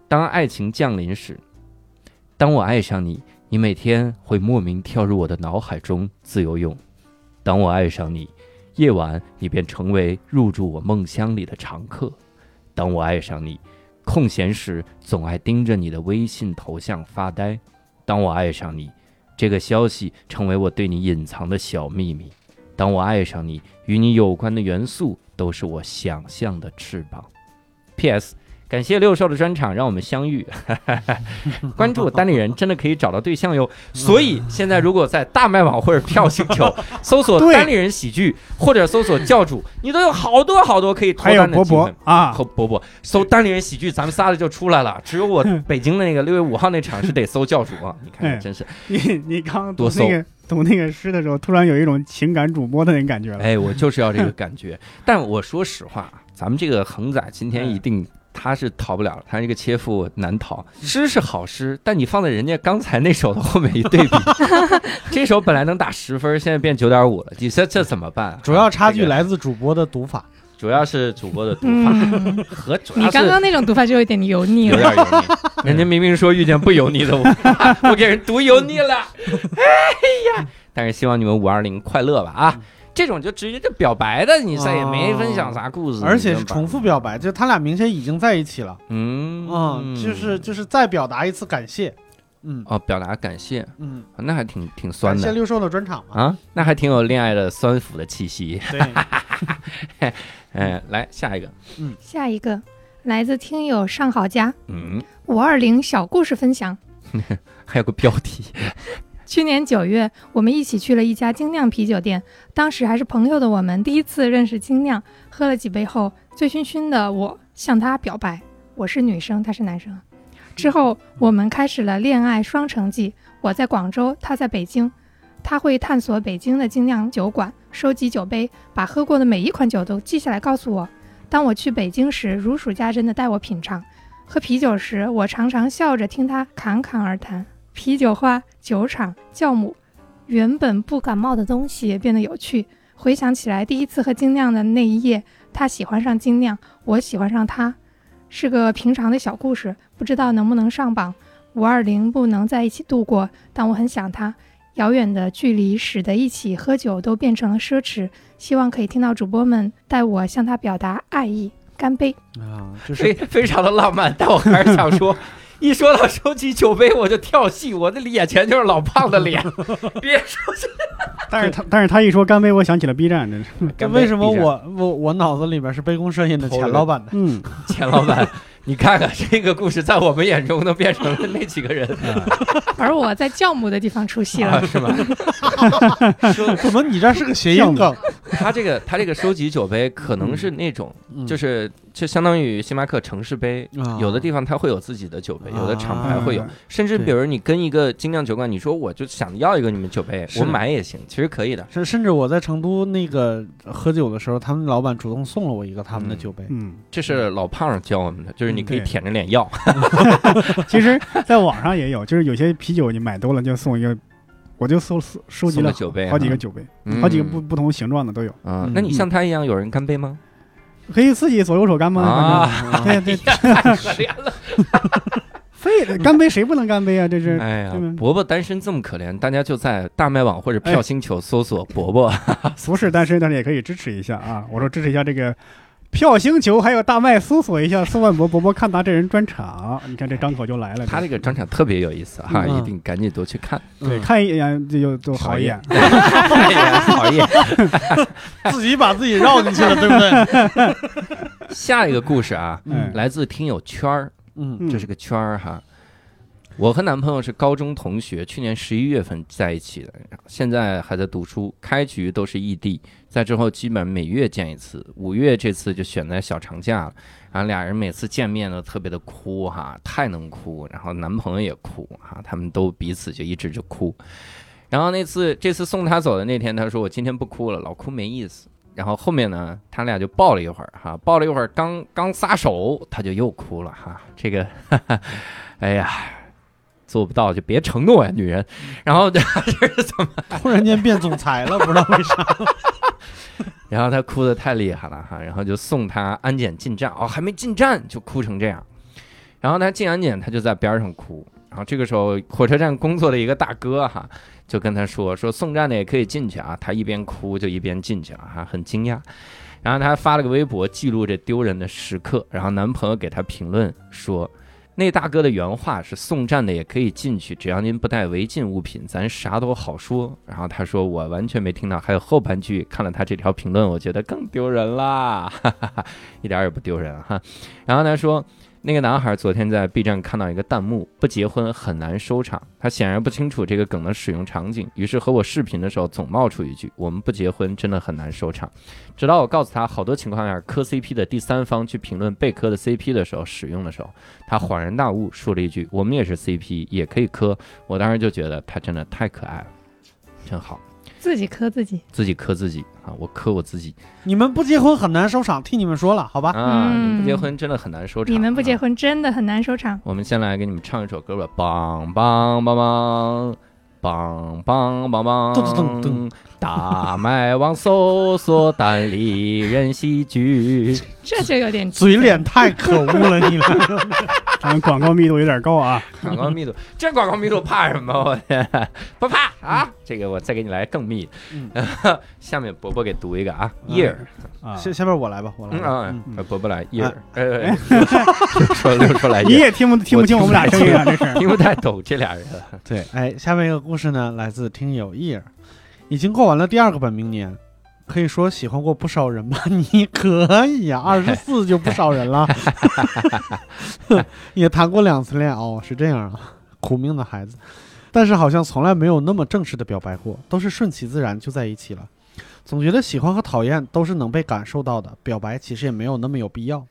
当爱情降临时，当我爱上你，你每天会莫名跳入我的脑海中自由泳。当我爱上你。夜晚，你便成为入住我梦乡里的常客。当我爱上你，空闲时总爱盯着你的微信头像发呆。当我爱上你，这个消息成为我对你隐藏的小秘密。当我爱上你，与你有关的元素都是我想象的翅膀。P.S. 感谢六兽的专场，让我们相遇。关注单立人，真的可以找到对象哟。所以现在，如果在大麦网或者票星球 搜索“单立人喜剧”或者搜索“教主”，你都有好多好多可以脱单的机会啊！和伯伯搜“单立人喜剧”，咱们仨的就出来了。只有我 北京的那个六月五号那场是得搜教主啊！你看，真是你你刚读那个读那个诗的时候，突然有一种情感主播的那种感觉了。哎，我就是要这个 感觉。但我说实话，咱们这个恒仔今天一定。他是逃不了了，他这个切腹难逃。诗是好诗，但你放在人家刚才那首的后面一对比，这首本来能打十分，现在变九点五了。你这这怎么办？主要差距来自主播的读法，主要是主播的读法和你刚刚那种读法就有点油腻了，有点油腻。人家明明说遇见不油腻的我，我给人读油腻了。哎呀！但是希望你们五二零快乐吧啊！这种就直接就表白的，你再也没分享啥故事，而且是重复表白，就他俩明显已经在一起了。嗯嗯，就是就是再表达一次感谢。嗯哦，表达感谢，嗯，那还挺挺酸的感谢六兽的专场嘛。啊，那还挺有恋爱的酸腐的气息。对，哎，来下一个，嗯下一个来自听友上好家嗯，五二零小故事分享。还有个标题，去年九月，我们一起去了一家精酿啤酒店。当时还是朋友的我们，第一次认识精酿。喝了几杯后，醉醺醺的我向他表白：“我是女生，他是男生。”之后，我们开始了恋爱双城记。我在广州，他在北京。他会探索北京的精酿酒馆，收集酒杯，把喝过的每一款酒都记下来告诉我。当我去北京时，如数家珍地带我品尝。喝啤酒时，我常常笑着听他侃侃而谈。啤酒花、酒厂、酵母，原本不感冒的东西也变得有趣。回想起来，第一次喝精酿的那一夜，他喜欢上精酿，我喜欢上他，是个平常的小故事，不知道能不能上榜。五二零不能在一起度过，但我很想他。遥远的距离使得一起喝酒都变成了奢侈。希望可以听到主播们带我向他表达爱意，干杯！啊，就是非非常的浪漫，但我还是想说。一说到收起酒杯，我就跳戏，我的眼前就是老胖的脸。别说但是他但是他一说干杯，我想起了 B 站，真是。这为什么我我我脑子里边是杯弓蛇影的钱老板的？嗯，钱老板，你看看这个故事，在我们眼中都变成了那几个人，而我在酵母的地方出戏了。啊、是吗？怎么你这是个谐音梗？他这个 他这个收集酒杯可能是那种，嗯。就是就相当于星巴克城市杯，啊。有的地方它会有自己的酒杯，有的厂牌啊会有，甚至比如你跟一个精酿酒馆，你说我就想要一个你们酒杯，我买也行，其实可以的。甚甚至我在成都那个喝酒的时候，他们老板主动送了我一个他们的酒杯。嗯，这是老胖教我们的，就是你可以舔着脸要。其实在网上也有，就是有些啤酒你买多了就送一个，我就搜收收集了酒杯好几啊个酒杯，嗯好几个不不同形状的都有，嗯，那你像他一样有人干杯吗？可以自己左右手干吗？啊对 对，太可怜了。非得干杯谁不能干杯啊？这是哎呀，伯伯单身这么可怜，大家就在大麦网或者票星球搜索伯伯。不是单身，但是也可以支持一下啊！我说支持一下这个票星球，还有大麦，搜索一下 宋万博伯伯看他这人专场，你看这张口就来了。他这个专场特别有意思哈，嗯一定赶紧多去看。对，嗯看一眼就就就好一眼。好一眼。自己把自己绕进去了，对不对？下一个故事啊，嗯来自听友圈儿，嗯嗯这是个圈儿哈。我和男朋友是高中同学，去年十一月份在一起的，现在还在读书，开局都是异地，在之后基本每月见一次。五月这次就选在小长假了，然后俩人每次见面都特别的哭哈，太能哭，然后男朋友也哭哈，他们都彼此就一直就哭。然后那次这次送他走的那天，他说我今天不哭了，老哭没意思。然后后面呢，他俩就抱了一会儿哈，抱了一会儿，刚刚撒手，他就又哭了哈。这个，哈哈，哎呀，做不到就别承诺呀，女人。然后这是怎么？突然间变总裁了，不知道为啥。然后他哭的太厉害了哈，然后就送他安检进站，哦，还没进站就哭成这样。然后他进安检，他就在边上哭。然后这个时候，火车站工作的一个大哥哈，就跟他说说送站的也可以进去啊。他一边哭就一边进去了哈，很惊讶。然后他发了个微博记录这丢人的时刻。然后男朋友给他评论说，那大哥的原话是送站的也可以进去，只要您不带违禁物品，咱啥都好说。然后他说我完全没听到，还有后半句，看了他这条评论，我觉得更丢人啦，一点也不丢人哈。然后他说。那个男孩昨天在 B 站看到一个弹幕：“不结婚很难收场。”他显然不清楚这个梗的使用场景，于是和我视频的时候总冒出一句：“我们不结婚真的很难收场。”直到我告诉他，好多情况下磕 CP 的第三方去评论被磕的 CP 的时候使用的时候，他恍然大悟，说了一句：“我们也是 CP，也可以磕。”我当时就觉得他真的太可爱了，真好，自己磕自己，自己磕自己啊，我磕我自己你们不结婚很难收场，替你们说了，好吧？啊！嗯你不结婚真的很难收场，你们不结啊婚真的很难收场。我们先来给你们唱一首歌吧，梆梆梆梆梆梆梆噔噔噔梆，大麦网搜索单立人戏剧。这就有点嘴脸太可恶了，你们。咱们 广告密度有点高啊。广告密度，这广告密度怕什么？我天，不怕啊！这个我再给你来更密。嗯 下面伯伯给读一个啊嗯，year，啊，下下面我来吧，我来吧。嗯啊嗯，呃伯伯来 year，呃，说六说来你也听不听不清我们俩声音啊？这是听不太懂这俩人。对，哎，下面一个故事呢，来自听友 year，已经过完了第二个本命年，可以说喜欢过不少人吧？你可以呀、二十四就不少人了，也谈过两次恋爱哦，是这样啊，苦命的孩子。但是好像从来没有那么正式的表白过，都是顺其自然就在一起了。总觉得喜欢和讨厌都是能被感受到的，表白其实也没有那么有必要。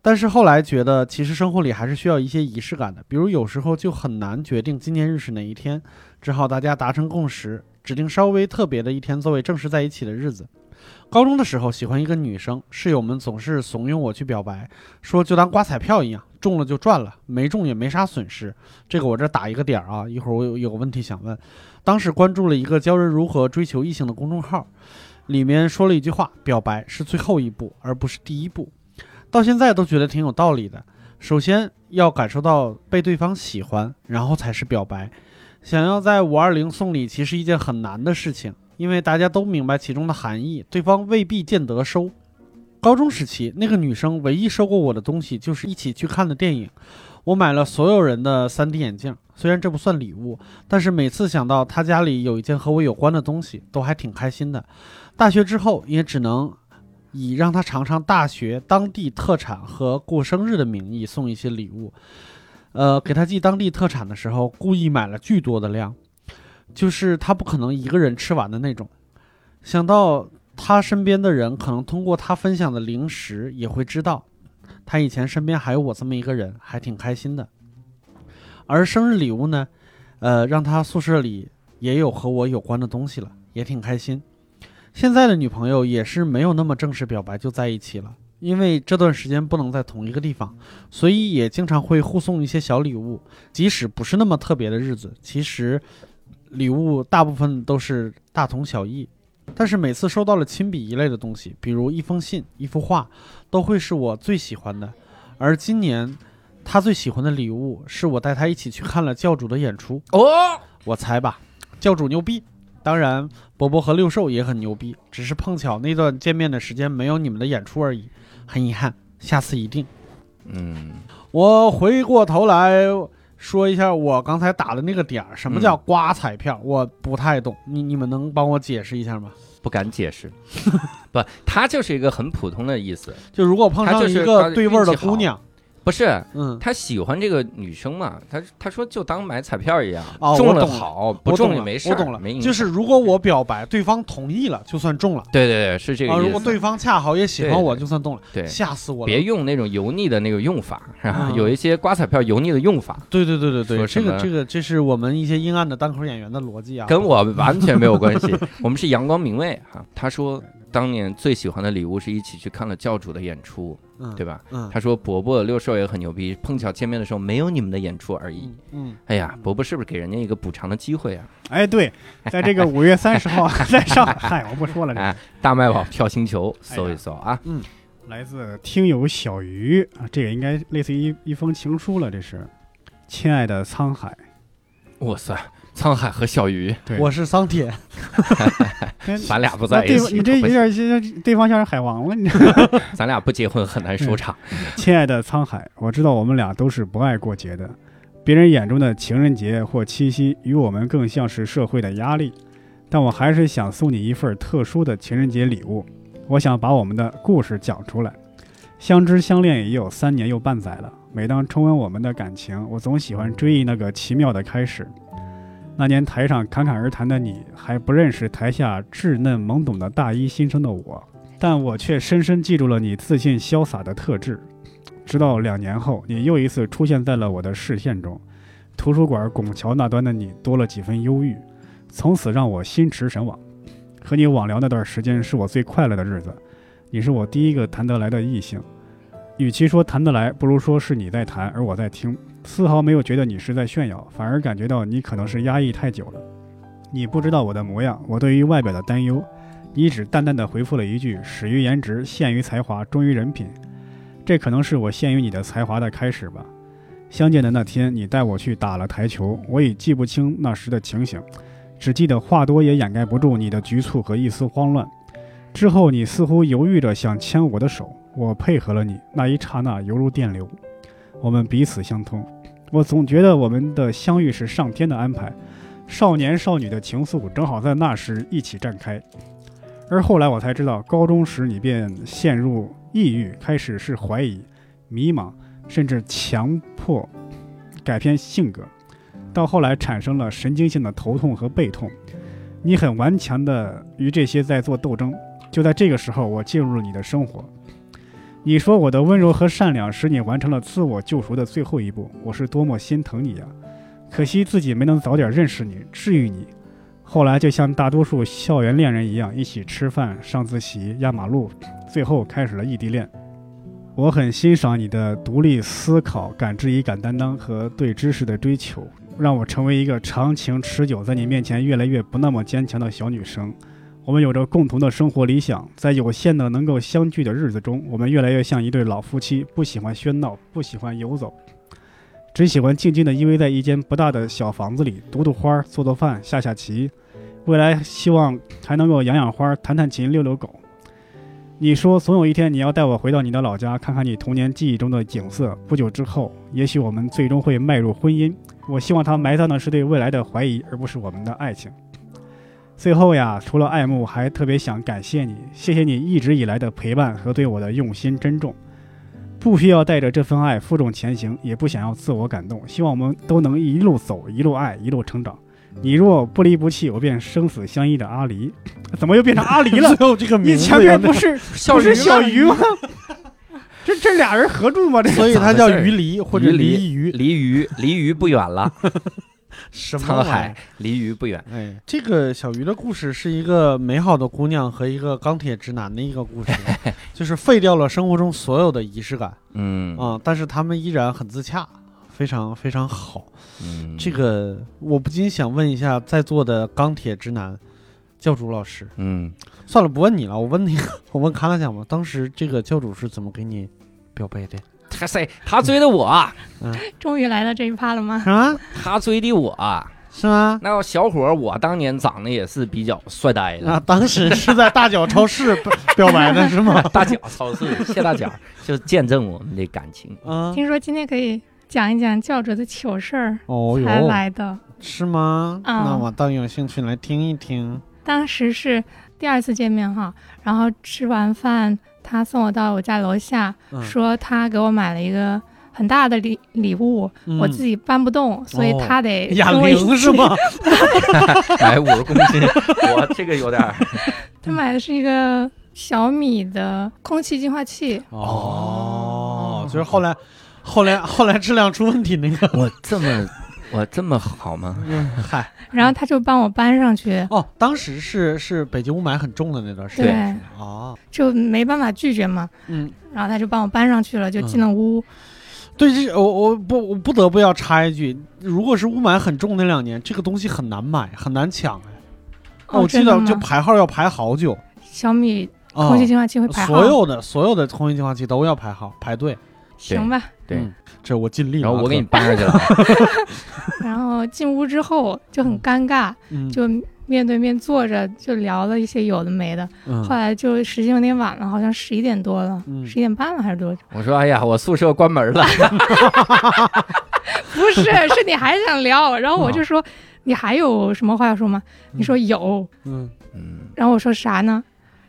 但是后来觉得，其实生活里还是需要一些仪式感的，比如有时候就很难决定纪念日是哪一天，只好大家达成共识，指定稍微特别的一天作为正式在一起的日子。高中的时候喜欢一个女生，室友们总是怂恿我去表白，说就当刮彩票一样，中了就赚了，没中也没啥损失。这个我这打一个点儿啊，一会儿我有有个问题想问。当时关注了一个教人如何追求异性的公众号，里面说了一句话：表白是最后一步，而不是第一步。到现在都觉得挺有道理的。首先要感受到被对方喜欢，然后才是表白。想要在五二零送礼，其实一件很难的事情，因为大家都明白其中的含义，对方未必见得收。高中时期，那个女生唯一收过我的东西就是一起去看的电影。我买了所有人的 3D 眼镜，虽然这不算礼物，但是每次想到她家里有一件和我有关的东西，都还挺开心的。大学之后，也只能以让她尝尝大学当地特产和过生日的名义送一些礼物。呃，给她寄当地特产的时候，故意买了巨多的量，就是她不可能一个人吃完的那种。想到她身边的人可能通过她分享的零食也会知道，她以前身边还有我这么一个人，还挺开心的。而生日礼物呢，呃，让她宿舍里也有和我有关的东西了，也挺开心。现在的女朋友也是没有那么正式表白就在一起了，因为这段时间不能在同一个地方，所以也经常会互送一些小礼物，即使不是那么特别的日子，其实礼物大部分都是大同小异。但是每次收到了亲笔一类的东西，比如一封信、一幅画，都会是我最喜欢的。而今年，他最喜欢的礼物是我带他一起去看了教主的演出。哦，我猜吧，教主牛逼。当然，伯伯和六兽也很牛逼，只是碰巧那段见面的时间没有你们的演出而已，很遗憾，下次一定。嗯，我回过头来说一下我刚才打的那个点儿，什么叫刮彩票？我不太懂，你你们能帮我解释一下吗？不敢解释，不，它就是一个很普通的意思，就如果碰上一个对味儿的姑娘，不是嗯，他喜欢这个女生嘛？他他说就当买彩票一样，哦中了好，不中也没事，我懂了没就是如果我表白，对方同意了，就算中了。对对对，是这个啊，意思。如果对方恰好也喜欢我，就算中了。对吓死我了！别用那种油腻的那个用法，啊嗯有一些刮彩票油腻的用法，对对对对对，这个这个这是我们一些阴暗的单口演员的逻辑啊。跟我完全没有关系。我们是阳光明媚哈。他说当年最喜欢的礼物是一起去看了教主的演出，嗯，对吧？嗯，他说伯伯六兽也很牛逼，碰巧见面的时候没有你们的演出而已。嗯，哎呀，伯伯是不是给人家一个补偿的机会啊？哎，对，在这个五月三十号 在上海，嗨，我不说了，这哎，大麦网跳星球搜一搜啊。嗯来自听友小鱼啊，这个应该类似于一一封情书了，这是。亲爱的沧海，哇塞，沧海和小鱼，对，我是桑铁，咱俩不在一起，你这有点像对方像是海王了，你。咱俩不结婚很难收场。亲爱的沧海，我知道我们俩都是不爱过节的，别人眼中的情人节或七夕，与我们更像是社会的压力。但我还是想送你一份特殊的情人节礼物，我想把我们的故事讲出来。相知相恋也有三年又半载了，每当重温我们的感情，我总喜欢追忆那个奇妙的开始。那年台上侃侃而谈的你，还不认识台下稚嫩懵懂的大一新生的我，但我却深深记住了你自信潇洒的特质。直到两年后，你又一次出现在了我的视线中，图书馆拱桥那端的你多了几分忧郁，从此让我心驰神往。和你网聊那段时间是我最快乐的日子，你是我第一个谈得来的异性。与其说谈得来，不如说是你在谈，而我在听，丝毫没有觉得你是在炫耀，反而感觉到你可能是压抑太久了。你不知道我的模样，我对于外表的担忧，你只淡淡的回复了一句：“始于颜值，陷于才华，忠于人品。”这可能是我陷于你的才华的开始吧。相见的那天，你带我去打了台球，我已记不清那时的情形，只记得话多也掩盖不住你的局促和一丝慌乱。之后，你似乎犹豫着想牵我的手，我配合了你，那一刹那犹如电流，我们彼此相通。我总觉得我们的相遇是上天的安排，少年少女的情愫正好在那时一起绽开。而后来我才知道，高中时你便陷入抑郁，开始是怀疑、迷茫，甚至强迫改变性格，到后来产生了神经性的头痛和背痛。你很顽强的与这些在做斗争。就在这个时候，我进入了你的生活。你说我的温柔和善良使你完成了自我救赎的最后一步，我是多么心疼你呀！可惜自己没能早点认识你，治愈你。后来就像大多数校园恋人一样，一起吃饭、上自习、压马路，最后开始了异地恋。我很欣赏你的独立思考、敢质疑、敢担当和对知识的追求，让我成为一个长情持久，在你面前越来越不那么坚强的小女生。我们有着共同的生活理想，在有限的能够相聚的日子中，我们越来越像一对老夫妻，不喜欢喧闹，不喜欢游走，只喜欢静静地依偎在一间不大的小房子里，读读花，做做饭，下下棋。未来希望还能够养养花，弹弹琴，遛遛狗。你说总有一天你要带我回到你的老家，看看你童年记忆中的景色。不久之后，也许我们最终会迈入婚姻。我希望它埋葬的是对未来的怀疑，而不是我们的爱情。最后呀，除了爱慕，还特别想感谢你，谢谢你一直以来的陪伴和对我的用心珍重。不需要带着这份爱负重前行，也不想要自我感动。希望我们都能一路走，一路爱，一路成长。你若不离不弃，我便生死相依的阿离。怎么又变成阿离了？最后这个名字你前面不是小不是小鱼吗？这这俩人合住吗？这，所以它叫鱼离或者离鱼。离鱼离鱼不远了，什么沧海？离鱼不远。哎，这个小鱼的故事是一个美好的姑娘和一个钢铁直男的一个故事，就是废掉了生活中所有的仪式感嗯啊、但是他们依然很自洽，非常非常好。嗯，这个我不禁想问一下在座的钢铁直男教主老师，嗯，算了，不问你了，我问那个，我问卡拉讲吧，当时这个教主是怎么给你表白的？他谁？他追的我，啊终于来到这一趴了吗？啊，他追的我。啊是吗？那个小伙儿，我当年长得也是比较帅呆的，啊，当时是在大脚超市表表白的是吗？大脚超市，谢大脚，就见证我们的感情。啊，听说今天可以讲一讲教主的糗事儿哦才哟，来的。是吗？嗯那我倒有兴趣来听一听。当时是第二次见面哈，然后吃完饭，他送我到我家楼下，嗯说他给我买了一个很大的礼礼物，我自己己搬不动，所以哦他得哑跟我一起铃是？吗？哎，五十公斤，我这个有点儿 他买的是一个小米的空气净化器，哦，就是后来，后来，后来质量出问题那个。我这么我这么好吗？嗯，嗨，然后他就帮我搬上去，哦，当时是是北京雾霾很重的那段时对间。哦，就没办法拒绝嘛。嗯，然后他就帮我搬上去了，就进了屋。对，这我我不我不得不要插一句，如果是雾霾很重那两年，这个东西很难买，很难抢哎。哦我记真的吗得就排号要排好久。小米啊空气净化器会排号，所有的所有的空气净化器都要排号排队。行吧。对嗯这我尽力了。然后我给你可，搬上去了，然后进屋之后就很尴尬，嗯，就面对面坐着就聊了一些有的没的。嗯后来就时间有点晚了，好像十一点多了，嗯十一点半了还是多久？我说哎呀，我宿舍关门了，不是，是你还想聊，然后我就说你还有什么话要说吗？你说有，嗯嗯，然后我说啥呢？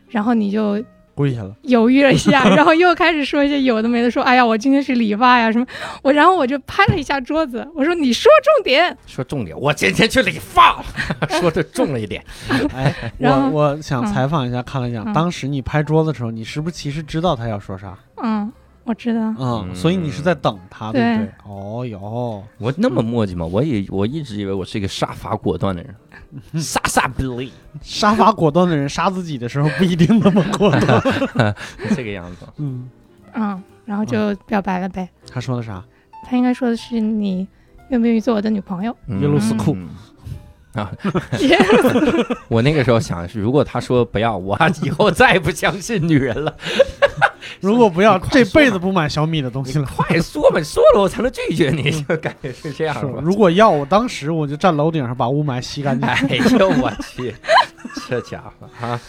然后你就跪下了。犹豫了一下，然后又开始说一些有的没的，说哎呀，我今天去理发呀什么，我然后我就拍了一下桌子，我说你说重点，说重点，我今天去理发了，说的重了一点，哎，我我想嗯。采访一下，看了一下当时你拍桌子的时候，你是不是其实知道他要说啥？嗯，我知道，嗯，嗯所以你是在等他，对不对对？哦哟，我那么磨叽吗？我以我一直以为我是一个杀伐果断的人，杀杀 Billy 杀伐果断的人杀自己的时候不一定那么果断。这个样子。嗯，嗯，然后就表白了呗。他说的啥？他应该说的是你愿不愿意做我的女朋友？耶路斯库嗯啊！我那个时候想的是，如果他说不要，我以后再也不相信女人了。如果不要，这辈子不买小米的东西了。快说嘛，说了我才能拒绝你，就感觉是这样是吧？如果要，我当时我就站楼顶上把雾霾吸干净。哎呦我去，这家伙啊，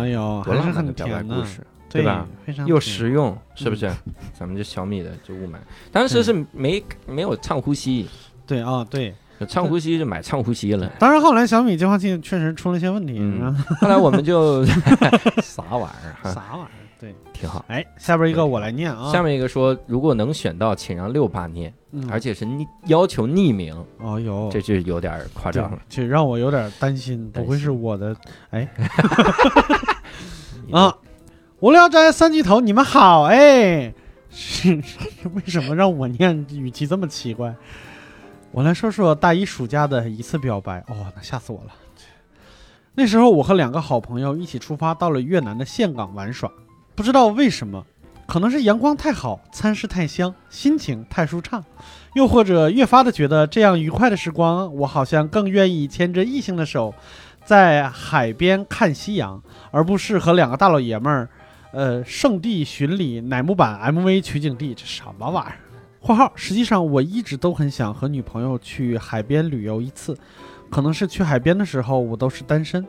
哎呦，多浪漫的表白，故事，对吧？？又非常又实用，是不是？咱们这小米的就雾霾，当时是没没有唱呼吸，对啊，对。有畅呼吸就买唱呼吸了。当然，后来小米净化器确实出了一些问题，后后来我们就啥玩意儿，啥玩意儿？对，挺好。哎，下边一个我来念啊。下面一个说，如果能选到，请让六八念，嗯，而且是匿要求匿名，哦哟，这就有点夸张了。这让我有点担心，不会是我的？哎 啊，无聊斋三巨头，你们好哎！是是为什么让我念语气这么奇怪？我来说说大一暑假的一次表白。哦，那吓死我了！那时候我和两个好朋友一起出发到了越南的岘港玩耍，不知道为什么，可能是阳光太好，餐食太香，心情太舒畅，又或者越发的觉得这样愉快的时光，我好像更愿意牵着异性的手，在海边看夕阳，而不是和两个大老爷们儿，呃，圣地巡礼乃木坂 MV 取景地，这什么玩意儿？（括号）实际上我一直都很想和女朋友去海边旅游一次，可能是去海边的时候我都是单身。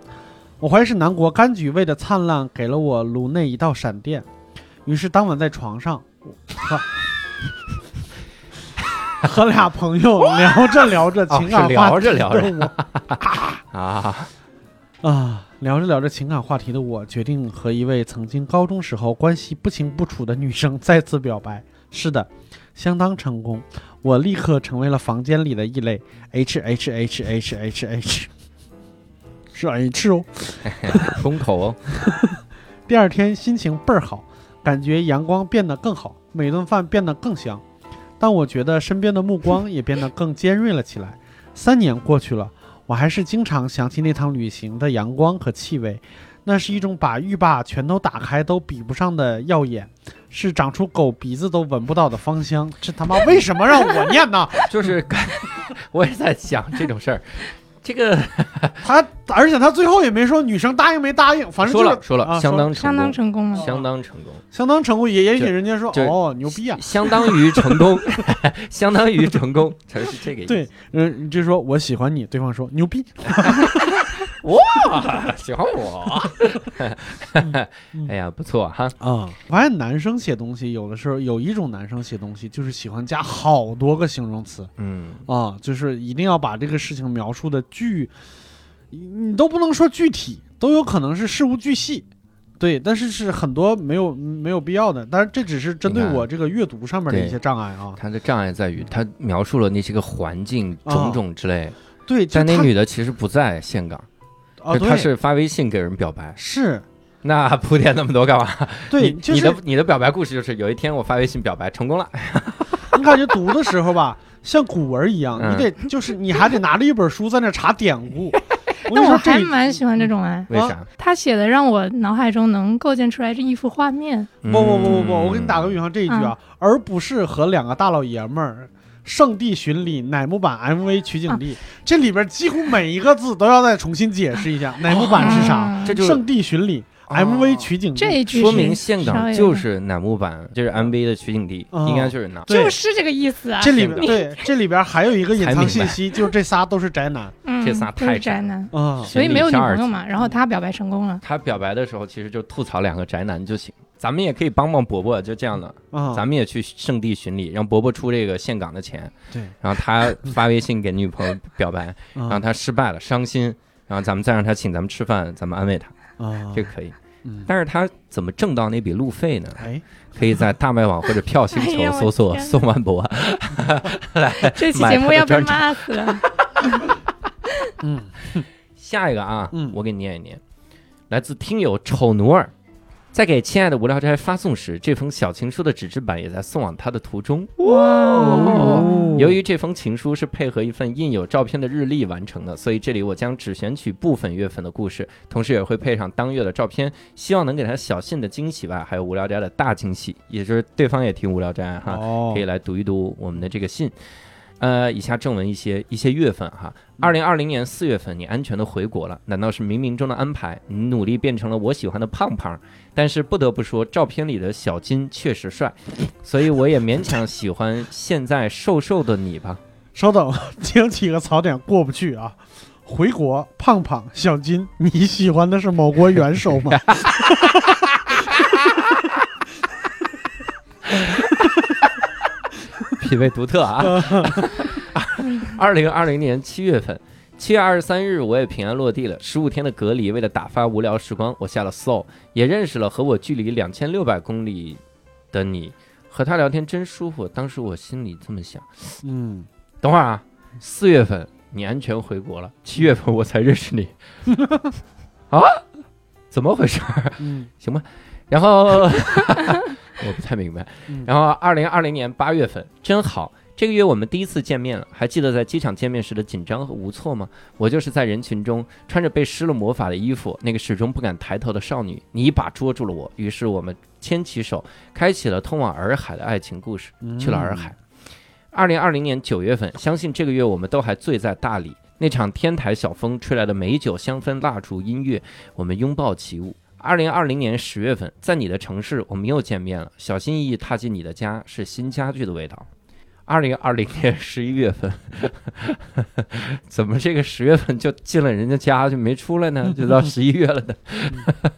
我怀疑是南国柑橘味的灿烂给了我颅内一道闪电，于是当晚在床上，和和俩朋友聊着聊着哦情感是话题聊着聊着啊，啊，聊着聊着情感话题的我，决定和一位曾经高中时候关系不清不楚的女生再次表白。是的，相当成功，我立刻成为了房间里的异类。H H H H H H，是 H 哦。封口哦。第二天心情倍儿好，感觉阳光变得更好，每顿饭变得更香。但我觉得身边的目光也变得更尖锐了起来。三年过去了，我还是经常想起那趟旅行的阳光和气味，那是一种把浴霸全都打开都比不上的耀眼，是长出狗鼻子都闻不到的芳香。这他妈为什么让我念呢？就是感，我也在想这种事儿。这个 他而且他最后也没说女生答应没答应，反正就是说了说了，啊相当相当成成功了。相当成功，相当成功，也也许人家说哦牛逼啊。相当于成功，相当于成功，才是这个意思。对，嗯，你就说我喜欢你，对方说牛逼，哇，喜欢我，嗯哎呀，不错哈。啊、发现男生写东西，有的时候有一种男生写东西就是喜欢加好多个形容词。嗯，啊，就是一定要把这个事情描述的具，你你都不能说具体，都有可能是事无巨细。对，但是是很多没有没有必要的，但是这只是针对我这个阅读上面的一些障碍啊。他的障碍在于他描述了那些个环境哦种种之类，对，但那女的其实不在岘港，啊，就对，她是发微信给人表白。是，那铺垫那么多干嘛？对，你就是你的你的表白故事就是有一天我发微信表白成功了，你感觉读的时候吧，像古文一样，嗯你得就是你还得拿着一本书在那查典故。我跟但我还蛮喜欢这种哎，为啥？他写的让我脑海中能构建出来这一幅画面。不不不不不，嗯我给你打个比方，这一句啊，而不是和两个大老爷们儿。圣地巡礼乃木坂 MV 取景地，这里边几乎每一个字都要再重新解释一下。乃木坂是啥？啊这就圣地巡礼哦 MV 取景地，这一句说明岘港就是乃木坂，就是 MV 的取景地，哦应该就是那。对就是这个意思啊。这里边对这里边还有一个隐藏信息，就是这仨都是宅男嗯，这仨太宅宅男，啊。所以没有女朋友嘛。然后他表白成功了，他表白的时候，其实就吐槽两个宅男就行。咱们也可以帮帮伯伯，就这样的，啊，咱们也去圣地巡礼，让伯伯出这个岘港的钱，对，然后他发微信给女朋友表白，然 后啊他失败了，伤心，然后咱们再让他请咱们吃饭，咱们安慰他，啊，这个可以。嗯，但是他怎么挣到那笔路费呢？哎，可以在大麦网或者票星球 搜索宋万博来 这期节目要被。骂死了。嗯，下一个啊，嗯。我给你念一念，来自听友丑奴儿，在给亲爱的无聊斋发送时，这封小情书的纸质版也在送往他的途中。哇，哦由于这封情书是配合一份印有照片的日历完成的，所以这里我将只选取部分月份的故事，同时也会配上当月的照片，希望能给他小信的惊喜外，还有无聊斋的大惊喜，也就是对方也听无聊斋哈，哦可以来读一读我们的这个信。呃，以下正文一些一些月份哈，二零二零年四月份，你安全的回国了，难道是冥冥中的安排？你努力变成了我喜欢的胖胖，但是不得不说，照片里的小金确实帅，所以我也勉强喜欢现在瘦瘦的你吧。稍等，有几个槽点过不去啊。回国，胖胖，小金，你喜欢的是某国元首吗？品味独特啊！二零二零年七月份，七月二十三日，我也平安落地了。十五天的隔离，为了打发无聊时光，我下了 Soul，也认识了和我距离两千六百公里的你。和他聊天真舒服，当时我心里这么想。嗯，等会儿啊，四月份你安全回国了，七月份我才认识你，啊？怎么回事儿？嗯行吧。然后 我不太明白。嗯然后二零二零年八月份，真好，这个月我们第一次见面了。还记得在机场见面时的紧张和无措吗？我就是在人群中穿着被施了魔法的衣服，那个始终不敢抬头的少女。你一把捉住了我，于是我们牵起手，开启了通往洱海的爱情故事。去了洱海。二零二零年九月份，相信这个月我们都还醉在大理。那场天台小风吹来的美酒、香氛、蜡烛、音乐，我们拥抱起舞。二零二零年十月份，在你的城市，我们又见面了。小心翼翼踏进你的家，是新家具的味道。二零二零年十一月份，怎么这个十月份就进了人家家就没出来呢？就到十一月了呢？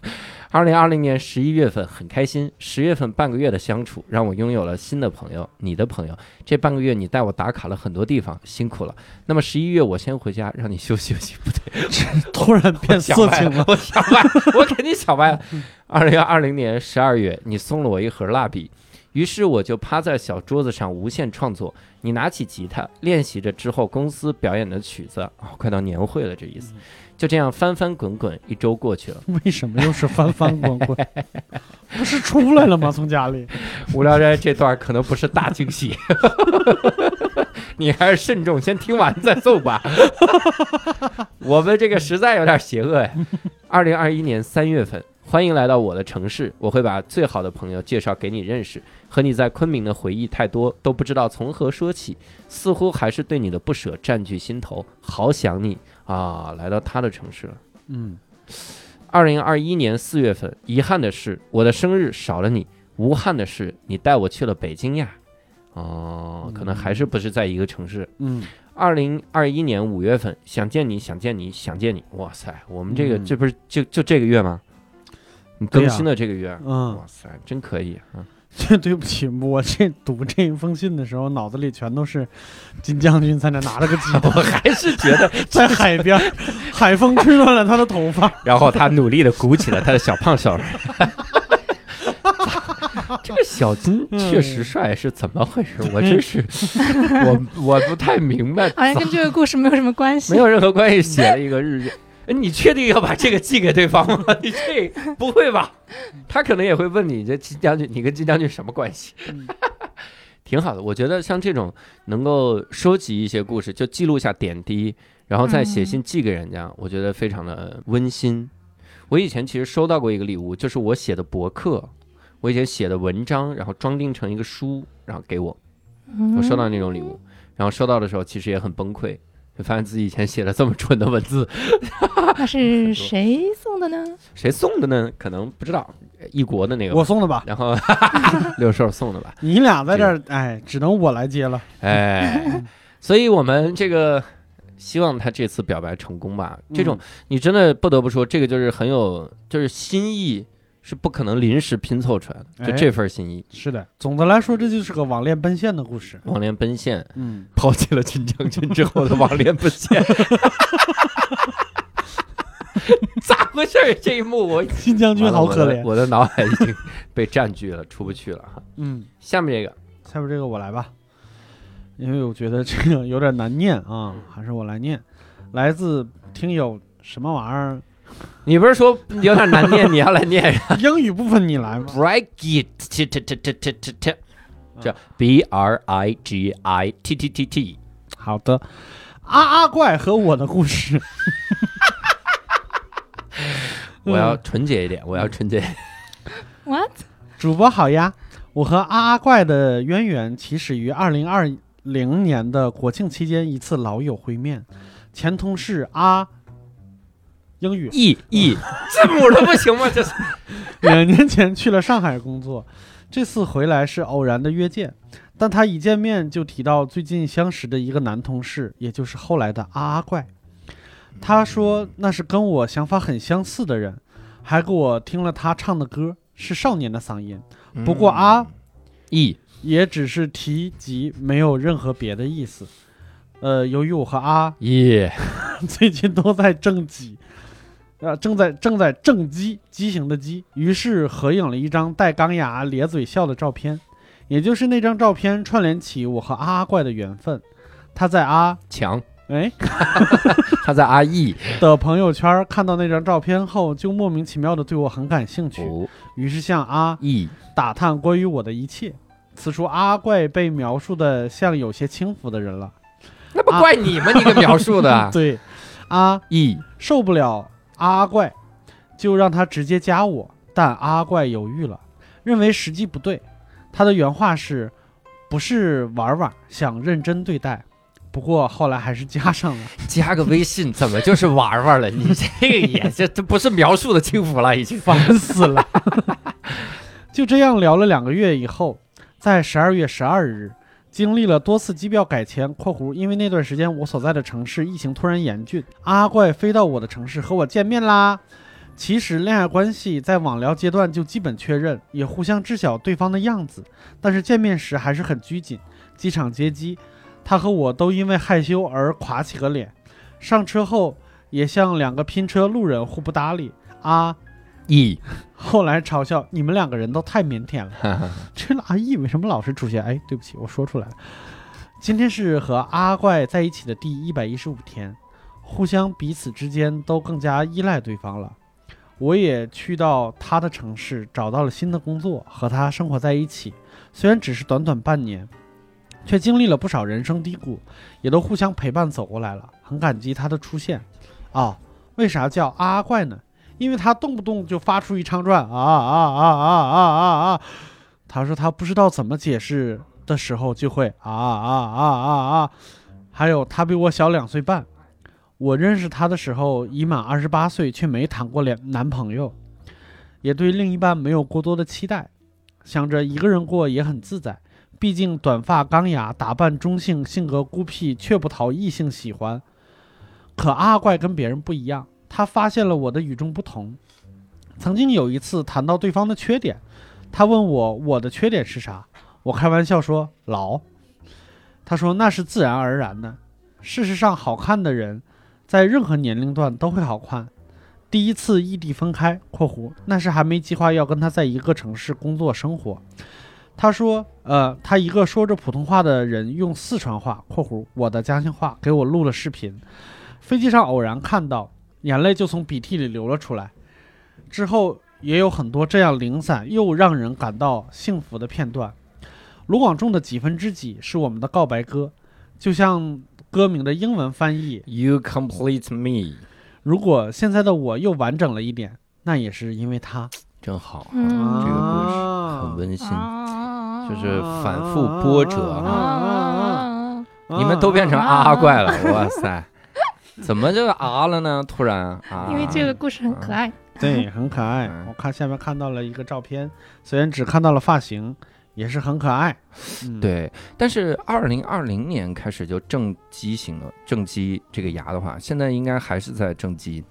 二零二零年十一月份很开心，十月份半个月的相处，让我拥有了新的朋友，你的朋友。这半个月你带我打卡了很多地方，辛苦了。那么十一月我先回家，让你休息休息。不对，突然变色情了。我想歪，我肯定想歪了。二零二零年十二月，你送了我一盒蜡笔，于是我就趴在小桌子上无限创作。你拿起吉他练习着之后公司表演的曲子，哦，快到年会了，这意思。就这样翻翻滚滚，一周过去了。为什么又是翻翻滚滚？不是出来了吗？从家里？无聊斋这段可能不是大惊喜，你还是慎重，先听完再奏吧。我们这个实在有点邪恶呀。二零二一年三月份，欢迎来到我的城市，我会把最好的朋友介绍给你认识。和你在昆明的回忆太多，都不知道从何说起，似乎还是对你的不舍占据心头，好想你啊！来到他的城市了。嗯，二零二一年四月份，遗憾的是我的生日少了你；无憾的是你带我去了北京呀。哦，可能还是不是在一个城市。嗯，二零二一年五月份，想见你，想见你，想见你。哇塞，我们这个、嗯这不是就就这个月吗？你更新的这个月，嗯哇塞，真可以啊！这对不起，我这读这一封信的时候，脑子里全都是金将军在那拿了个鸡，我还是觉得，在海边，海风吹乱了他的头发。然后他努力的鼓起了他的小胖手。这个小金确实帅，是怎么回事？我真是，我我不太明白，好像跟这个故事没有什么关系。没有任何关系，写了一个日记。哎你确定要把这个寄给对方吗？你这不会吧？他可能也会问你，这金将军，你跟金将军什么关系？嗯 挺好的，我觉得像这种能够收集一些故事，就记录下点滴，然后再写信寄给人家，我觉得非常的温馨。我以前其实收到过一个礼物，就是我写的博客，我以前写的文章，然后装订成一个书，然后给我。我收到那种礼物，然后收到的时候其实也很崩溃，就发现自己以前写了这么蠢的文字，那是 谁送的呢？谁送的呢？可能不知道，一国的那个，我送的吧，然后 六兽送的吧，你俩在这儿，哎，只能我来接了。哎，所以我们这个希望他这次表白成功吧。这种嗯你真的不得不说，这个就是很有，就是心意是不可能临时拼凑出来的，就哎这份心意。是的，总的来说，这就是个网恋奔现的故事。网恋奔现，嗯，抛弃了金将军之后的网恋奔现，咋回事儿？这一幕我 金将军好可怜。我的我的脑海已经被占据了，出不去了哈。嗯，下面这个，下面这个我来吧，因为我觉得这个有点难念啊，还是我来念。来自听友什么玩意儿？你不是说有点难念，你要来念 英语部分你来吧。Brigit T T T T T T T，叫 B R I G I T T T T。好的，阿阿怪和我的故事。我要纯洁一点，我要纯洁。What？主播好呀，我和阿阿怪的渊源起始于二零二零年的国庆期间一次老友会面，前同事啊，英语 E E 字母都不行吗？这是 两年前去了上海工作，这次回来是偶然的约见，但他一见面就提到最近相识的一个男同事，也就是后来的阿阿怪。他说那是跟我想法很相似的人，还给我听了他唱的歌，是少年的嗓音。不过阿，E 也只是提及，没有任何别的意思。呃，由于我和阿 E 最近都在正畸，呃，正在正在正畸畸形的畸，于是合影了一张带钢牙、咧嘴笑的照片，也就是那张照片串联起我和阿阿怪的缘分。他在阿强，哎 他在阿义的朋友圈看到那张照片后，就莫名其妙的对我很感兴趣，哦于是向阿义打探关于我的一切。此处阿阿怪被描述的像有些轻浮的人了。那不怪你吗？你给描述的 对，阿义受不了阿阿怪，就让他直接加我，但阿阿怪犹豫了，认为时机不对。他的原话是：“不是玩玩，想认真对待。”不过后来还是加上了。加个微信，怎么就是玩玩了？你这个也这这不是描述的轻浮了，已经。烦死了。就这样聊了两个月以后，在十二月十二日，经历了多次机票改签（括弧因为那段时间我所在的城市疫情突然严峻），阿怪飞到我的城市和我见面啦。其实恋爱关系在网聊阶段就基本确认，也互相知晓对方的样子，但是见面时还是很拘谨。机场接机，他和我都因为害羞而垮起个脸。上车后也像两个拼车路人互不搭理。啊，E 后来嘲笑你们两个人都太腼腆了。这阿义为什么老是出现？哎，对不起，我说出来了。今天是和阿怪在一起的第一百一十五天，互相彼此之间都更加依赖对方了。我也去到他的城市，找到了新的工作，和他生活在一起。虽然只是短短半年，却经历了不少人生低谷，也都互相陪伴走过来了。很感激他的出现。啊，为啥叫阿阿怪呢？因为他动不动就发出一长串啊啊啊啊啊啊啊！他说他不知道怎么解释的时候就会啊啊啊啊啊！还有他比我小两岁半，我认识他的时候已满二十八岁，却没谈过两男朋友，也对另一半没有过多的期待，想着一个人过也很自在。毕竟短发钢牙，打扮中性，性格孤僻，却不讨异性喜欢。可阿怪跟别人不一样，他发现了我的与众不同。曾经有一次谈到对方的缺点，他问我我的缺点是啥，我开玩笑说老。他说那是自然而然的。事实上，好看的人在任何年龄段都会好看。第一次异地分开（括弧那是还没计划要跟他在一个城市工作生活）。他说：“呃，他一个说着普通话的人用四川话（括弧我的家乡话）给我录了视频。飞机上偶然看到，眼泪就从鼻涕里流了出来。之后也有很多这样零散又让人感到幸福的片段。卢广仲的几分之几是我们的告白歌，就像歌名的英文翻译。You complete me，如果现在的我又完整了一点，那也是因为他。真好，嗯这个故事啊很温馨。啊就是反复波折啊哈啊你们都变成啊怪了，哇塞！怎么就啊了呢？突然啊，因为这个故事很可爱。对，很可爱嗯。我看下面看到了一个照片，虽然只看到了发型，也是很可爱。嗯，对，但是二零二零年开始就正畸形了，正畸这个牙的话，现在应该还是在正畸，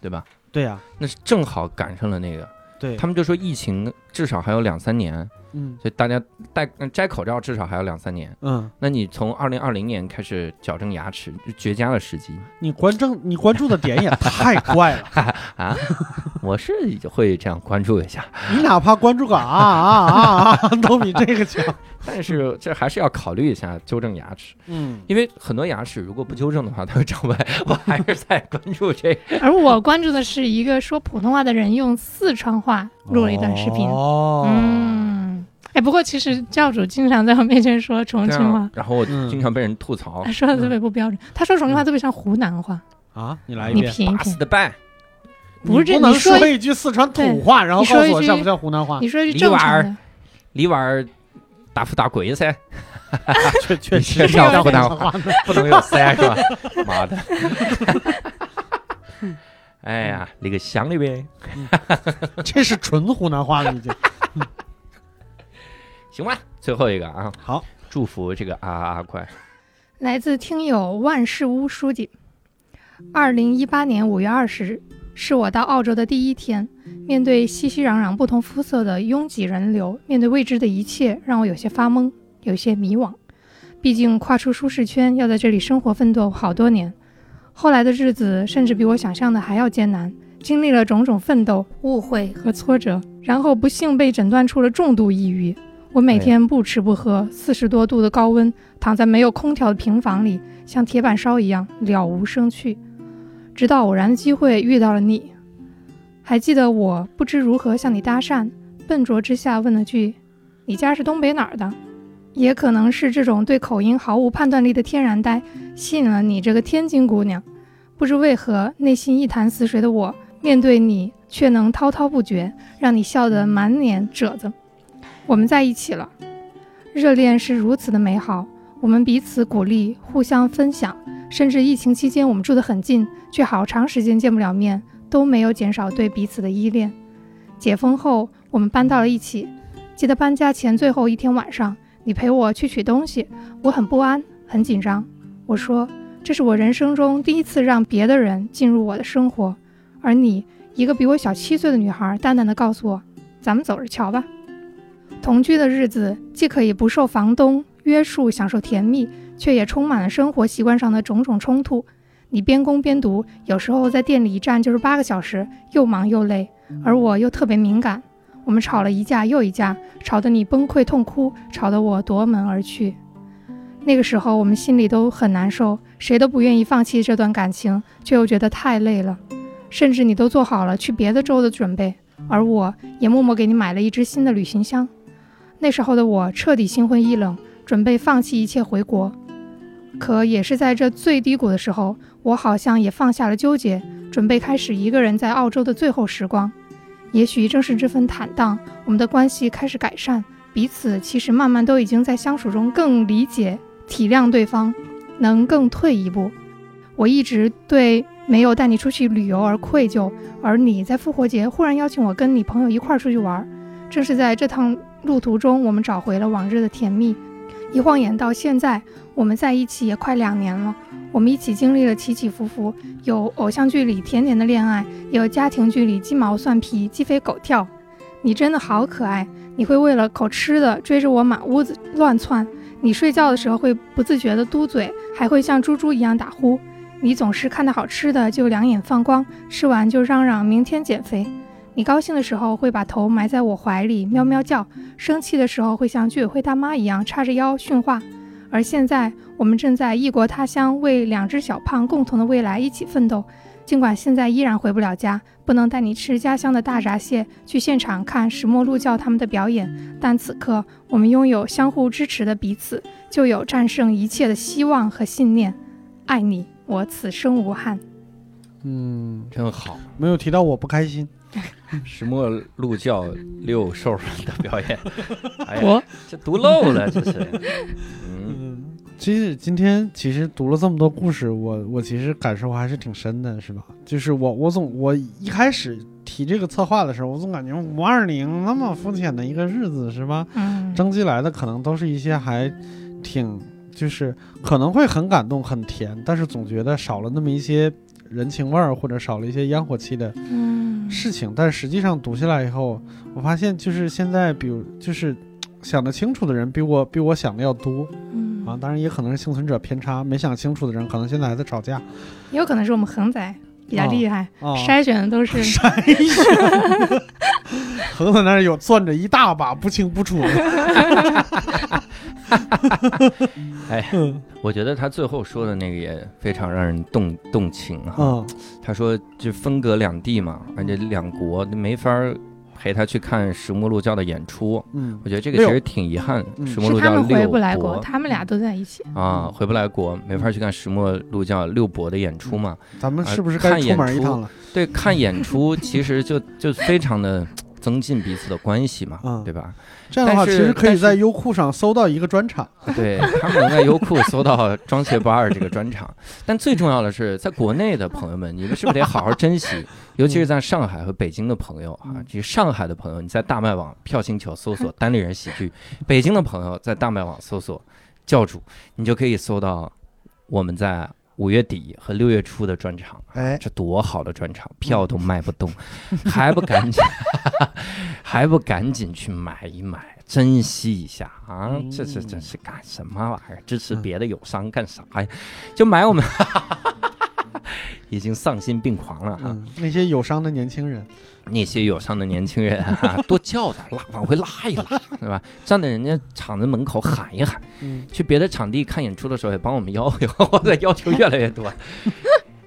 对吧？对呀、那是正好赶上了那个，对，他们就说疫情至少还有两三年，嗯所以大家戴摘口罩至少还有两三年。嗯，那你从二零二零年开始矫正牙齿，绝佳的时机你关注你关注的点也太怪了，啊！我是会这样关注一下，你哪怕关注个啊啊啊啊，都比这个强。但是这还是要考虑一下纠正牙齿，嗯，因为很多牙齿如果不纠正的话，它会长歪。我还是在关注这个。而我关注的是一个说普通话的人用四川话录了一段视频。哦，嗯，哎，不过其实教主经常在我面前说重庆话样，，然后我嗯经常被人吐槽他，说的特别不标准。他说重庆话特别像湖南话，啊，你来一遍。巴斯品一品。的拜，不是这你不能说说一句四川土话，然后你说一句告诉我像不像湖南话你说一句正常的，李婉儿打不打鬼噻？确确实这是上不能话的。不能有三是吧？妈的！哎呀，那个乡里边，这是纯湖南话了，已经。行吧，最后一个啊，好，祝福这个啊啊快，来自听友万事屋书记。二零一八年五月二十日，是我到澳洲的第一天。面对熙熙攘攘、不同肤色的拥挤人流，面对未知的一切，让我有些发懵，有些迷惘。毕竟跨出舒适圈，要在这里生活奋斗好多年。后来的日子，甚至比我想象的还要艰难，经历了种种奋斗、误会和挫折，然后不幸被诊断出了重度抑郁。我每天不吃不喝，四十多度的高温，躺在没有空调的平房里，像铁板烧一样了无生趣。直到偶然的机会遇到了你，还记得我不知如何向你搭讪，笨拙之下问了句：“你家是东北哪儿的？”也可能是这种对口音毫无判断力的天然呆吸引了你这个天津姑娘。不知为何，内心一潭死水的我，面对你却能滔滔不绝，让你笑得满脸褶子。我们在一起了，热恋是如此的美好，我们彼此鼓励，互相分享，甚至疫情期间我们住得很近，却好长时间见不了面，都没有减少对彼此的依恋。解封后，我们搬到了一起。记得搬家前最后一天晚上，你陪我去取东西，我很不安，很紧张。我说，这是我人生中第一次让别的人进入我的生活，而你，一个比我小七岁的女孩，淡淡的告诉我，咱们走着瞧吧。同居的日子，既可以不受房东约束，享受甜蜜，却也充满了生活习惯上的种种冲突。你边工边读，有时候在店里一站就是八个小时，又忙又累，而我又特别敏感。我们吵了一架又一架，吵得你崩溃痛哭，吵得我夺门而去。那个时候，我们心里都很难受，谁都不愿意放弃这段感情，却又觉得太累了。甚至你都做好了去别的州的准备，而我也默默给你买了一只新的旅行箱。那时候的我彻底心灰意冷，准备放弃一切回国。可也是在这最低谷的时候，我好像也放下了纠结，准备开始一个人在澳洲的最后时光。也许正是这份坦荡，我们的关系开始改善，彼此其实慢慢都已经在相处中更理解、体谅对方，能更退一步。我一直对没有带你出去旅游而愧疚，而你在复活节忽然邀请我跟你朋友一块儿出去玩，正是在这趟路途中，我们找回了往日的甜蜜。一晃眼到现在，我们在一起也快两年了。我们一起经历了起起伏伏，有偶像剧里甜甜的恋爱，也有家庭剧里鸡毛蒜皮、鸡飞狗跳。你真的好可爱，你会为了口吃的追着我满屋子乱窜。你睡觉的时候会不自觉地嘟嘴，还会像猪猪一样打呼。你总是看到好吃的就两眼放光，吃完就嚷嚷明天减肥。你高兴的时候会把头埋在我怀里喵喵叫，生气的时候会像居委会大妈一样叉着腰训话。而现在，我们正在异国他乡为两只小胖共同的未来一起奋斗。尽管现在依然回不了家，不能带你吃家乡的大闸蟹，去现场看石墨鹿教他们的表演，但此刻我们拥有相互支持的彼此，就有战胜一切的希望和信念。爱你，我此生无憾。嗯，真好。没有提到我不开心。石墨鹿教六兽的表演，哎呀，我这读漏了，这是。嗯，嗯，其实今天其实读了这么多故事，我我其实感受还是挺深的，是吧？就是我我总我一开始提这个策划的时候，我总感觉五二零那么肤浅的一个日子，是吧？嗯，征集来的可能都是一些还挺就是可能会很感动很甜，但是总觉得少了那么一些人情味儿，或者少了一些烟火气的嗯事情。但实际上读下来以后，我发现就是现在，比如就是想得清楚的人比我比我想的要多嗯啊。当然也可能是幸存者偏差，没想清楚的人可能现在还在吵架也有可能是我们恒仔比较厉害，啊。筛选的都是筛选，恒在那儿有攥着一大把不清不楚的。哎，我觉得他最后说的那个也非常让人动动情哈。嗯他说，就分隔两地嘛，而且两国没法儿陪他去看石墨路教的演出。嗯我觉得这个其实挺遗憾，嗯石墨路教是他们回六不来国，他们俩都在一起。啊，回不来国，没法去看石墨路教六博的演出嘛。咱们呃是不是看演出门一趟了？对，看演出其实就就非常的增进彼此的关系嘛，嗯对吧？这样的话，其实可以在优酷上搜到一个专场。对他们能在优酷搜到“装鞋不二”这个专场，但最重要的是，在国内的朋友们，你们是不是得好好珍惜？尤其是在上海和北京的朋友啊，其实上海的朋友，你在大麦网票星球搜索“单立人喜剧”；北京的朋友在大麦网搜索“教主”，你就可以搜到我们在五月底和六月初的专场。哎，这多好的专场，票都卖不动，还不赶紧，还不赶紧去买一买，珍惜一下啊！这这这是干什么玩意儿？支持别的友商干啥呀？就买我们，已经丧心病狂了哈！嗯，那些有伤的年轻人，那些有伤的年轻人哈，多叫点，拉往回拉一拉，对吧？站在人家场子门口喊一喊，嗯，去别的场地看演出的时候也帮我们吆喝吆，我的要求越来越多。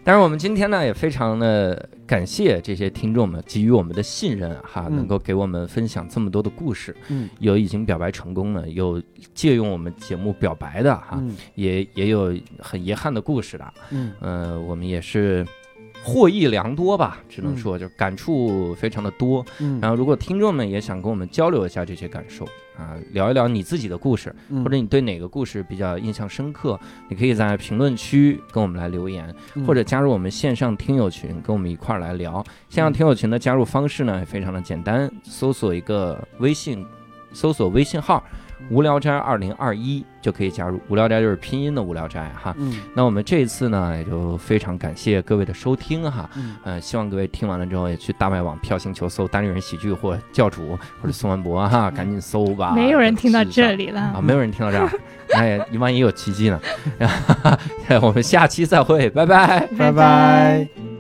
但是我们今天呢，也非常的感谢这些听众们给予我们的信任哈，嗯。能够给我们分享这么多的故事，嗯。有已经表白成功的，有借用我们节目表白的哈，嗯。也也有很遗憾的故事的，嗯。呃，我们也是获益良多吧，只能嗯说就感触非常的多。嗯，然后，如果听众们也想跟我们交流一下这些感受啊，聊一聊你自己的故事，嗯或者你对哪个故事比较印象深刻，你可以在评论区跟我们来留言，嗯或者加入我们线上听友群，跟我们一块儿来聊。线上听友群的加入方式呢，也非常的简单，搜索一个微信，搜索微信号“无聊斋二零二一”就可以加入。无聊斋就是拼音的无聊斋哈。嗯那我们这一次呢，也就非常感谢各位的收听哈。嗯呃，希望各位听完了之后也去大麦网票星球搜单立人喜剧或教主或者宋文博哈，赶紧搜吧。没有人听到这里里了啊，。没有人听到这儿，那也万一有奇迹呢。我们下期再会，拜拜。拜拜。